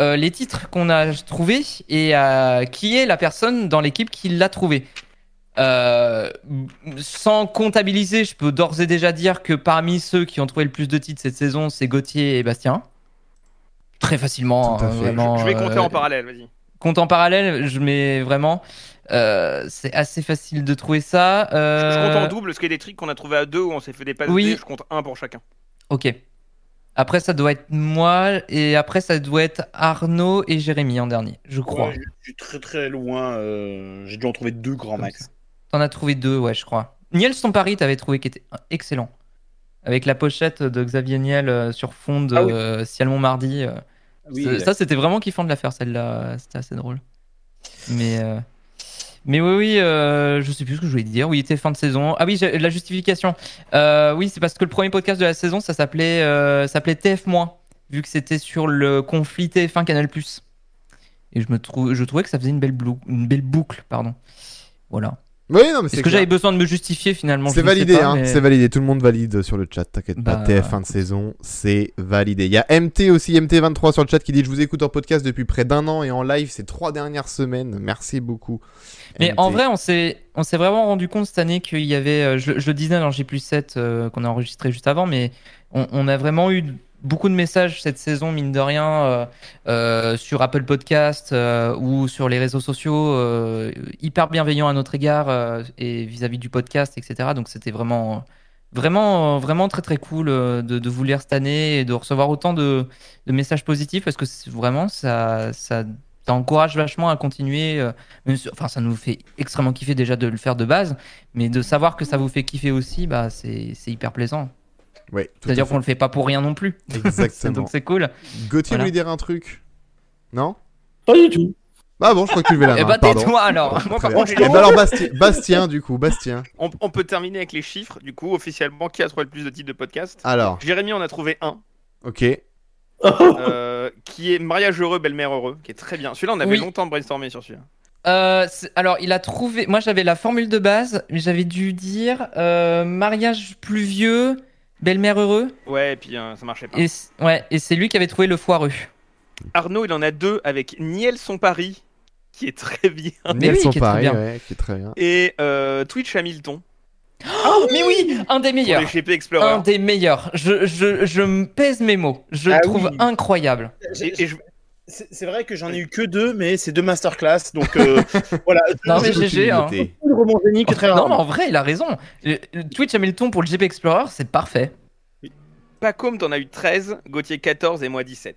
euh, les titres qu'on a trouvés et euh, qui est la personne dans l'équipe qui l'a trouvé. Euh, sans comptabiliser, je peux d'ores et déjà dire que parmi ceux qui ont trouvé le plus de titres cette saison, c'est Gauthier et Bastien. Très facilement, hein, vraiment. je vais compter euh, en parallèle, vas-y. compte en parallèle, je mets vraiment. Euh, c'est assez facile de trouver ça. Je, je compte Euh, en double, parce qu'il y a des trucs qu'on a trouvé à deux où on s'est fait des passes Oui. Je compte un pour chacun. Ok. Après, ça doit être moi, et après, ça doit être Arnaud et Jérémy en dernier, je crois. Ouais, je suis très très loin. euh, J'ai dû en trouver deux grands Comme max. T'en as trouvé deux, ouais, je crois. Niel ton Paris, t'avais trouvé qui était excellent. Avec la pochette de Xavier Niel euh, sur fond de Ah oui. euh, Ciel Montmardi. euh, Oui, ça, ça, c'était vraiment kiffant de la faire, celle-là. C'était assez drôle. Mais, euh, mais oui, oui, euh, je sais plus ce que je voulais dire. Oui, c'était fin de saison. Ah oui, la justification. Euh, oui, c'est parce que le premier podcast de la saison, ça s'appelait euh, s'appelait TF-, vu que c'était sur le conflit TF1 Canal+. Et je, me trou- je trouvais que ça faisait une belle, une belle boucle, pardon. Voilà. Oui, non, mais c'est Est-ce que j'avais besoin de me justifier finalement? C'est validé, pas, hein. mais- C'est validé. Tout le monde valide sur le chat. T'inquiète pas. Bah, TF1 de saison, c'est validé. Il y a MT aussi, MT23 sur le chat qui dit Je vous écoute en podcast depuis près d'un an et en live ces trois dernières semaines. Merci beaucoup. Mais MT. en vrai, on s'est, on s'est vraiment rendu compte cette année qu'il y avait, euh, je, je le disais dans J 7 euh, qu'on a enregistré juste avant, mais on, on a vraiment eu beaucoup de messages cette saison, mine de rien, euh, euh, sur Apple Podcast euh, ou sur les réseaux sociaux, hyper bienveillants à notre égard et vis-à-vis du podcast, etc. Donc c'était vraiment, vraiment, vraiment très très cool de, vous lire cette année et de recevoir autant de, messages positifs parce que vraiment ça, ça, ça encourage vachement à continuer. enfin, ça nous fait extrêmement kiffer déjà de le faire de base, mais de savoir que ça vous fait kiffer aussi, bah c'est hyper plaisant. À C'est-à-dire qu'on le fait pas pour rien non plus. <laughs> Exactement. Donc c'est cool. Gauthier Voilà. voulait dire un truc Non Pas du tout. Ah bon, je crois que tu levais la main. Eh bah tais-toi alors. Moi, par contre, j'ai Eh ben alors Bastien, Bastien du coup, Bastien. on, on peut terminer avec les chiffres. Du coup, officiellement, qui a trouvé le plus de titres de podcast Alors, Jérémy en a trouvé un, ok. euh, qui est Mariage heureux, belle-mère heureux, qui est très bien. Celui-là, on avait Oui. longtemps brainstormé sur celui-là. Euh, alors, il a trouvé. Moi, j'avais la formule de base, mais j'avais dû dire euh, mariage pluvieux, belle-mère heureux. Ouais, et puis euh, ça marchait pas. Et ouais, et c'est lui qui avait trouvé le foireux. Arnaud, il en a deux avec Niel son Paris, qui est très bien, Mais Elles oui, sont qui est très bien. ouais, qui est très bien. et euh, Twitch Hamilton Oh, mais oui, un des pour meilleurs. les GP Un Explorer. des meilleurs. Je, je, je me pèse mes mots. Je Ah le trouve oui. incroyable. Et, et je- C'est vrai que j'en ai eu que deux, mais c'est deux masterclass, donc euh, <laughs> voilà. Non, mais GG, hein. noté. Le roman génie que très Non, mais rarement. en vrai, il a raison. Euh, Twitch Hamilton pour le GP Explorer, c'est parfait. Pacôme, t'en as eu 13, Gauthier 14 et moi 17.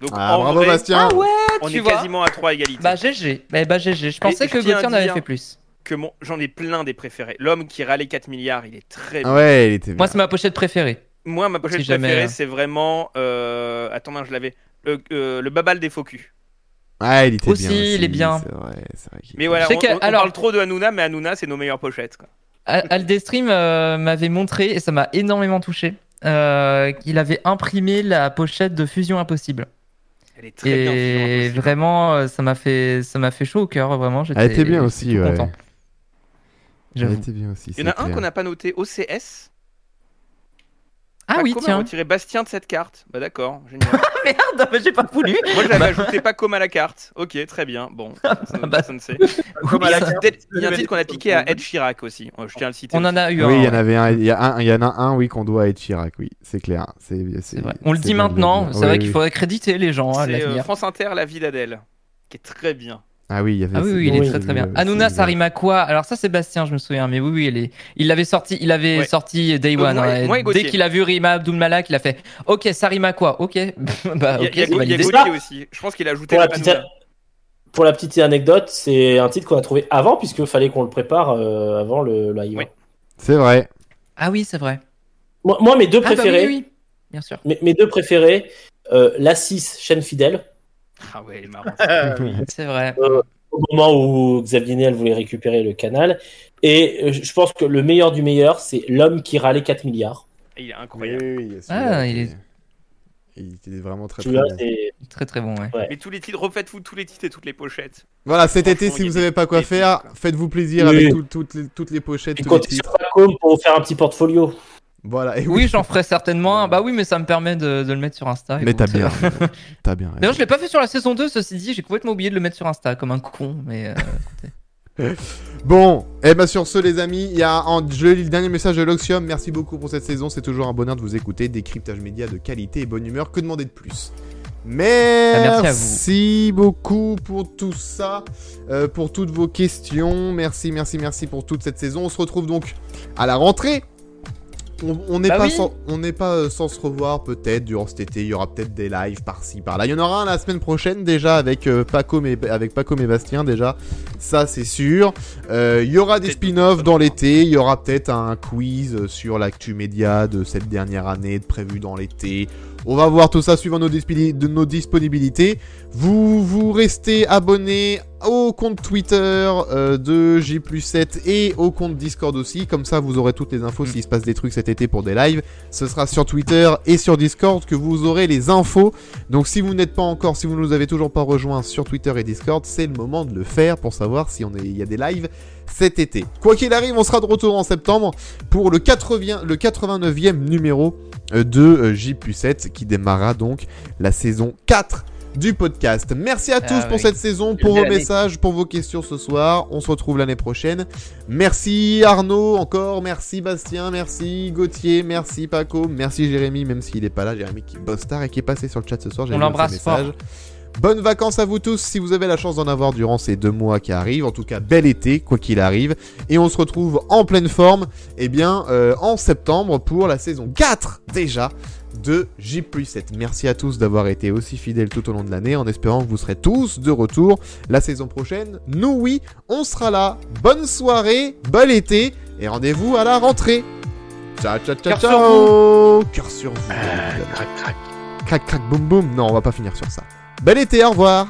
Donc Ah, en bravo vrai, Bastien. Ah ouais, on tu est vois. quasiment à 3 égalités. Bah GG. Bah, bah GG. Je pensais je que à Gauthier en avait fait plus. que mon- j'en ai plein des préférés. L'homme qui râlait 4 milliards, il est très bien. Ah ouais, il était bien. Moi, c'est ma pochette préférée. Moi, ma pochette Si préférée, hein. c'est vraiment. Euh... Attends, je l'avais. Le, euh, le babal des faux culs. Ah, il était Aussi, bien. il est bien. C'est vrai, c'est vrai. qu'il Mais voilà, Je sais on, que- on- on alors- parle trop de Hanouna, mais Hanouna, c'est nos meilleures pochettes. Quoi. Al- Aldestream euh, m'avait montré, et ça m'a énormément touché, euh, qu'il avait imprimé la pochette de Fusion Impossible. Elle est très bien. Fusion Et Impossible. vraiment, euh, ça m'a fait, ça m'a fait chaud au cœur, vraiment. j'étais- Elle était bien aussi, ouais. content. Elle J'avoue. était bien aussi. Il y en a un qu'on n'a pas noté, OCS. Ah oui, tiens. retiré Bastien de cette carte. Bah d'accord, génial. <laughs> Merde, mais j'ai pas voulu. Moi, j'avais ajouté Pacôme à la carte. Ok, très bien. Bon, ça, Bah, <laughs> personne ne sait. Comme à la Il y a un carte. titre- il y a un titre qu'on a piqué à Ed Chirac aussi. Oh, Je tiens à le citer. On en a eu Oui, un. il y en avait un. Il y, a un, il y en a un, oui, qu'on doit à Ed Chirac, oui, c'est clair. C'est vrai. On le dit maintenant. C'est Oui, vrai oui. qu'il faudrait créditer les gens à C'est euh. France Inter, La vie d'Adèle, qui est très bien. Ah oui, il y avait. Ah oui, c'est oui, il est très très bien. Hanouna, c'est ça le- rime à quoi Alors ça, Sébastien, je me souviens. Mais oui, oui, il est. Il l'avait sorti. Il avait Ouais. sorti Day Donc, One. moi hein, moi dès qu'il a vu Rima Abdul Malak, il a fait. Ok, ça rime à quoi Ok. <laughs> bah Il y a, ok, il y a- il y a. Gauthier aussi. Je pense qu'il a ajouté Pour la, petite, pour la petite anecdote, c'est un titre qu'on a trouvé avant, puisqu'il fallait qu'on le prépare euh, avant le live. Oui. C'est vrai. Ah oui, c'est vrai. Moi, moi, mes deux Ah bah préférés, oui, oui, bien sûr. mes, mes deux préférés, euh, la 6, chaîne fidèle, Ah ouais, marrant. <laughs> Euh, oui. C'est vrai. au moment où Xavier Niel voulait récupérer le canal. Et euh, je pense que le meilleur du meilleur, c'est l'homme qui râlait 4 milliards. Il est incroyable. oui, oui, Ah, celui-là, il il est- Il était vraiment très très. Très très bon, ouais. Mais tous les titres, refaites-vous tous les titres et toutes les pochettes. Voilà, cet été, si il vous des savez pas quoi faire, faites-vous plaisir Oui. avec tout- toutes, les, toutes les pochettes, Et tous les comptez sur. Pacom pour vous faire un petit portfolio. Voilà. Et Oui, j'en ferai certainement un. Bah oui, mais ça me permet de, de le mettre sur Insta. Mais t'as bien. <laughs> T'as bien. D'ailleurs, je l'ai pas fait sur la saison 2, ceci dit, j'ai complètement oublié de le mettre sur Insta comme un con, mais euh, <laughs> Bon, et ben sur ce les amis, il y a en, je lis le dernier message de Loxium. Merci beaucoup pour cette saison, c'est toujours un bonheur de vous écouter. Décryptage média de qualité et bonne humeur, que demander de plus? Merci Merci, beaucoup pour tout ça, euh, pour toutes vos questions. Merci, merci, merci pour toute cette saison. On se retrouve donc à la rentrée. On- On n'est Bah pas, oui. sans, on n'est pas euh, sans se revoir peut-être durant cet été. Il y aura peut-être des lives par-ci par-là. Il y en aura un la semaine prochaine déjà avec euh, Paco mais avec Paco et Bastien déjà. Ça c'est sûr. Euh, Il y aura des spin-offs dans l'été. Il y aura peut-être un quiz sur l'actu média de cette dernière année prévu dans l'été. On va voir tout ça suivant nos, dispi- de nos disponibilités. Vous vous restez abonné au compte Twitter euh, de J7 et au compte Discord aussi. Comme ça, vous aurez toutes les infos s'il se passe des trucs cet été pour des lives. Ce sera sur Twitter et sur Discord que vous aurez les infos. Donc si vous n'êtes pas encore, si vous ne nous avez toujours pas rejoints sur Twitter et Discord, c'est le moment de le faire pour savoir si on est, il y a des lives cet été. Quoi qu'il arrive, on sera de retour en septembre pour le, 80, le 89e numéro euh, de euh, J7 qui démarrera donc la saison 4 du podcast. Merci à tous Ah pour oui. cette saison, pour vos messages, pour vos questions ce soir. On se retrouve l'année prochaine. Merci Arnaud encore, merci Bastien, merci Gauthier, merci Paco, merci Jérémy, même s'il n'est pas là, Jérémy qui bosse tard et qui est passé sur le chat ce soir. On l'embrasse messages. Bonnes vacances à vous tous si vous avez la chance d'en avoir durant ces deux mois qui arrivent. En tout cas, bel été, quoi qu'il arrive. Et on se retrouve en pleine forme, eh bien, euh, en septembre pour la saison 4 déjà de J 7. Merci à tous d'avoir été aussi fidèles tout au long de l'année en espérant que vous serez tous de retour la saison prochaine. Nous, oui, on sera là. Bonne soirée, bon été et rendez-vous à la rentrée. Ciao, ciao, ciao, Cœur sur ciao. Cœur sur vous. Crac, crac. Crac, crac, boum, boum. Non, on va pas finir sur ça. Bel été, au revoir.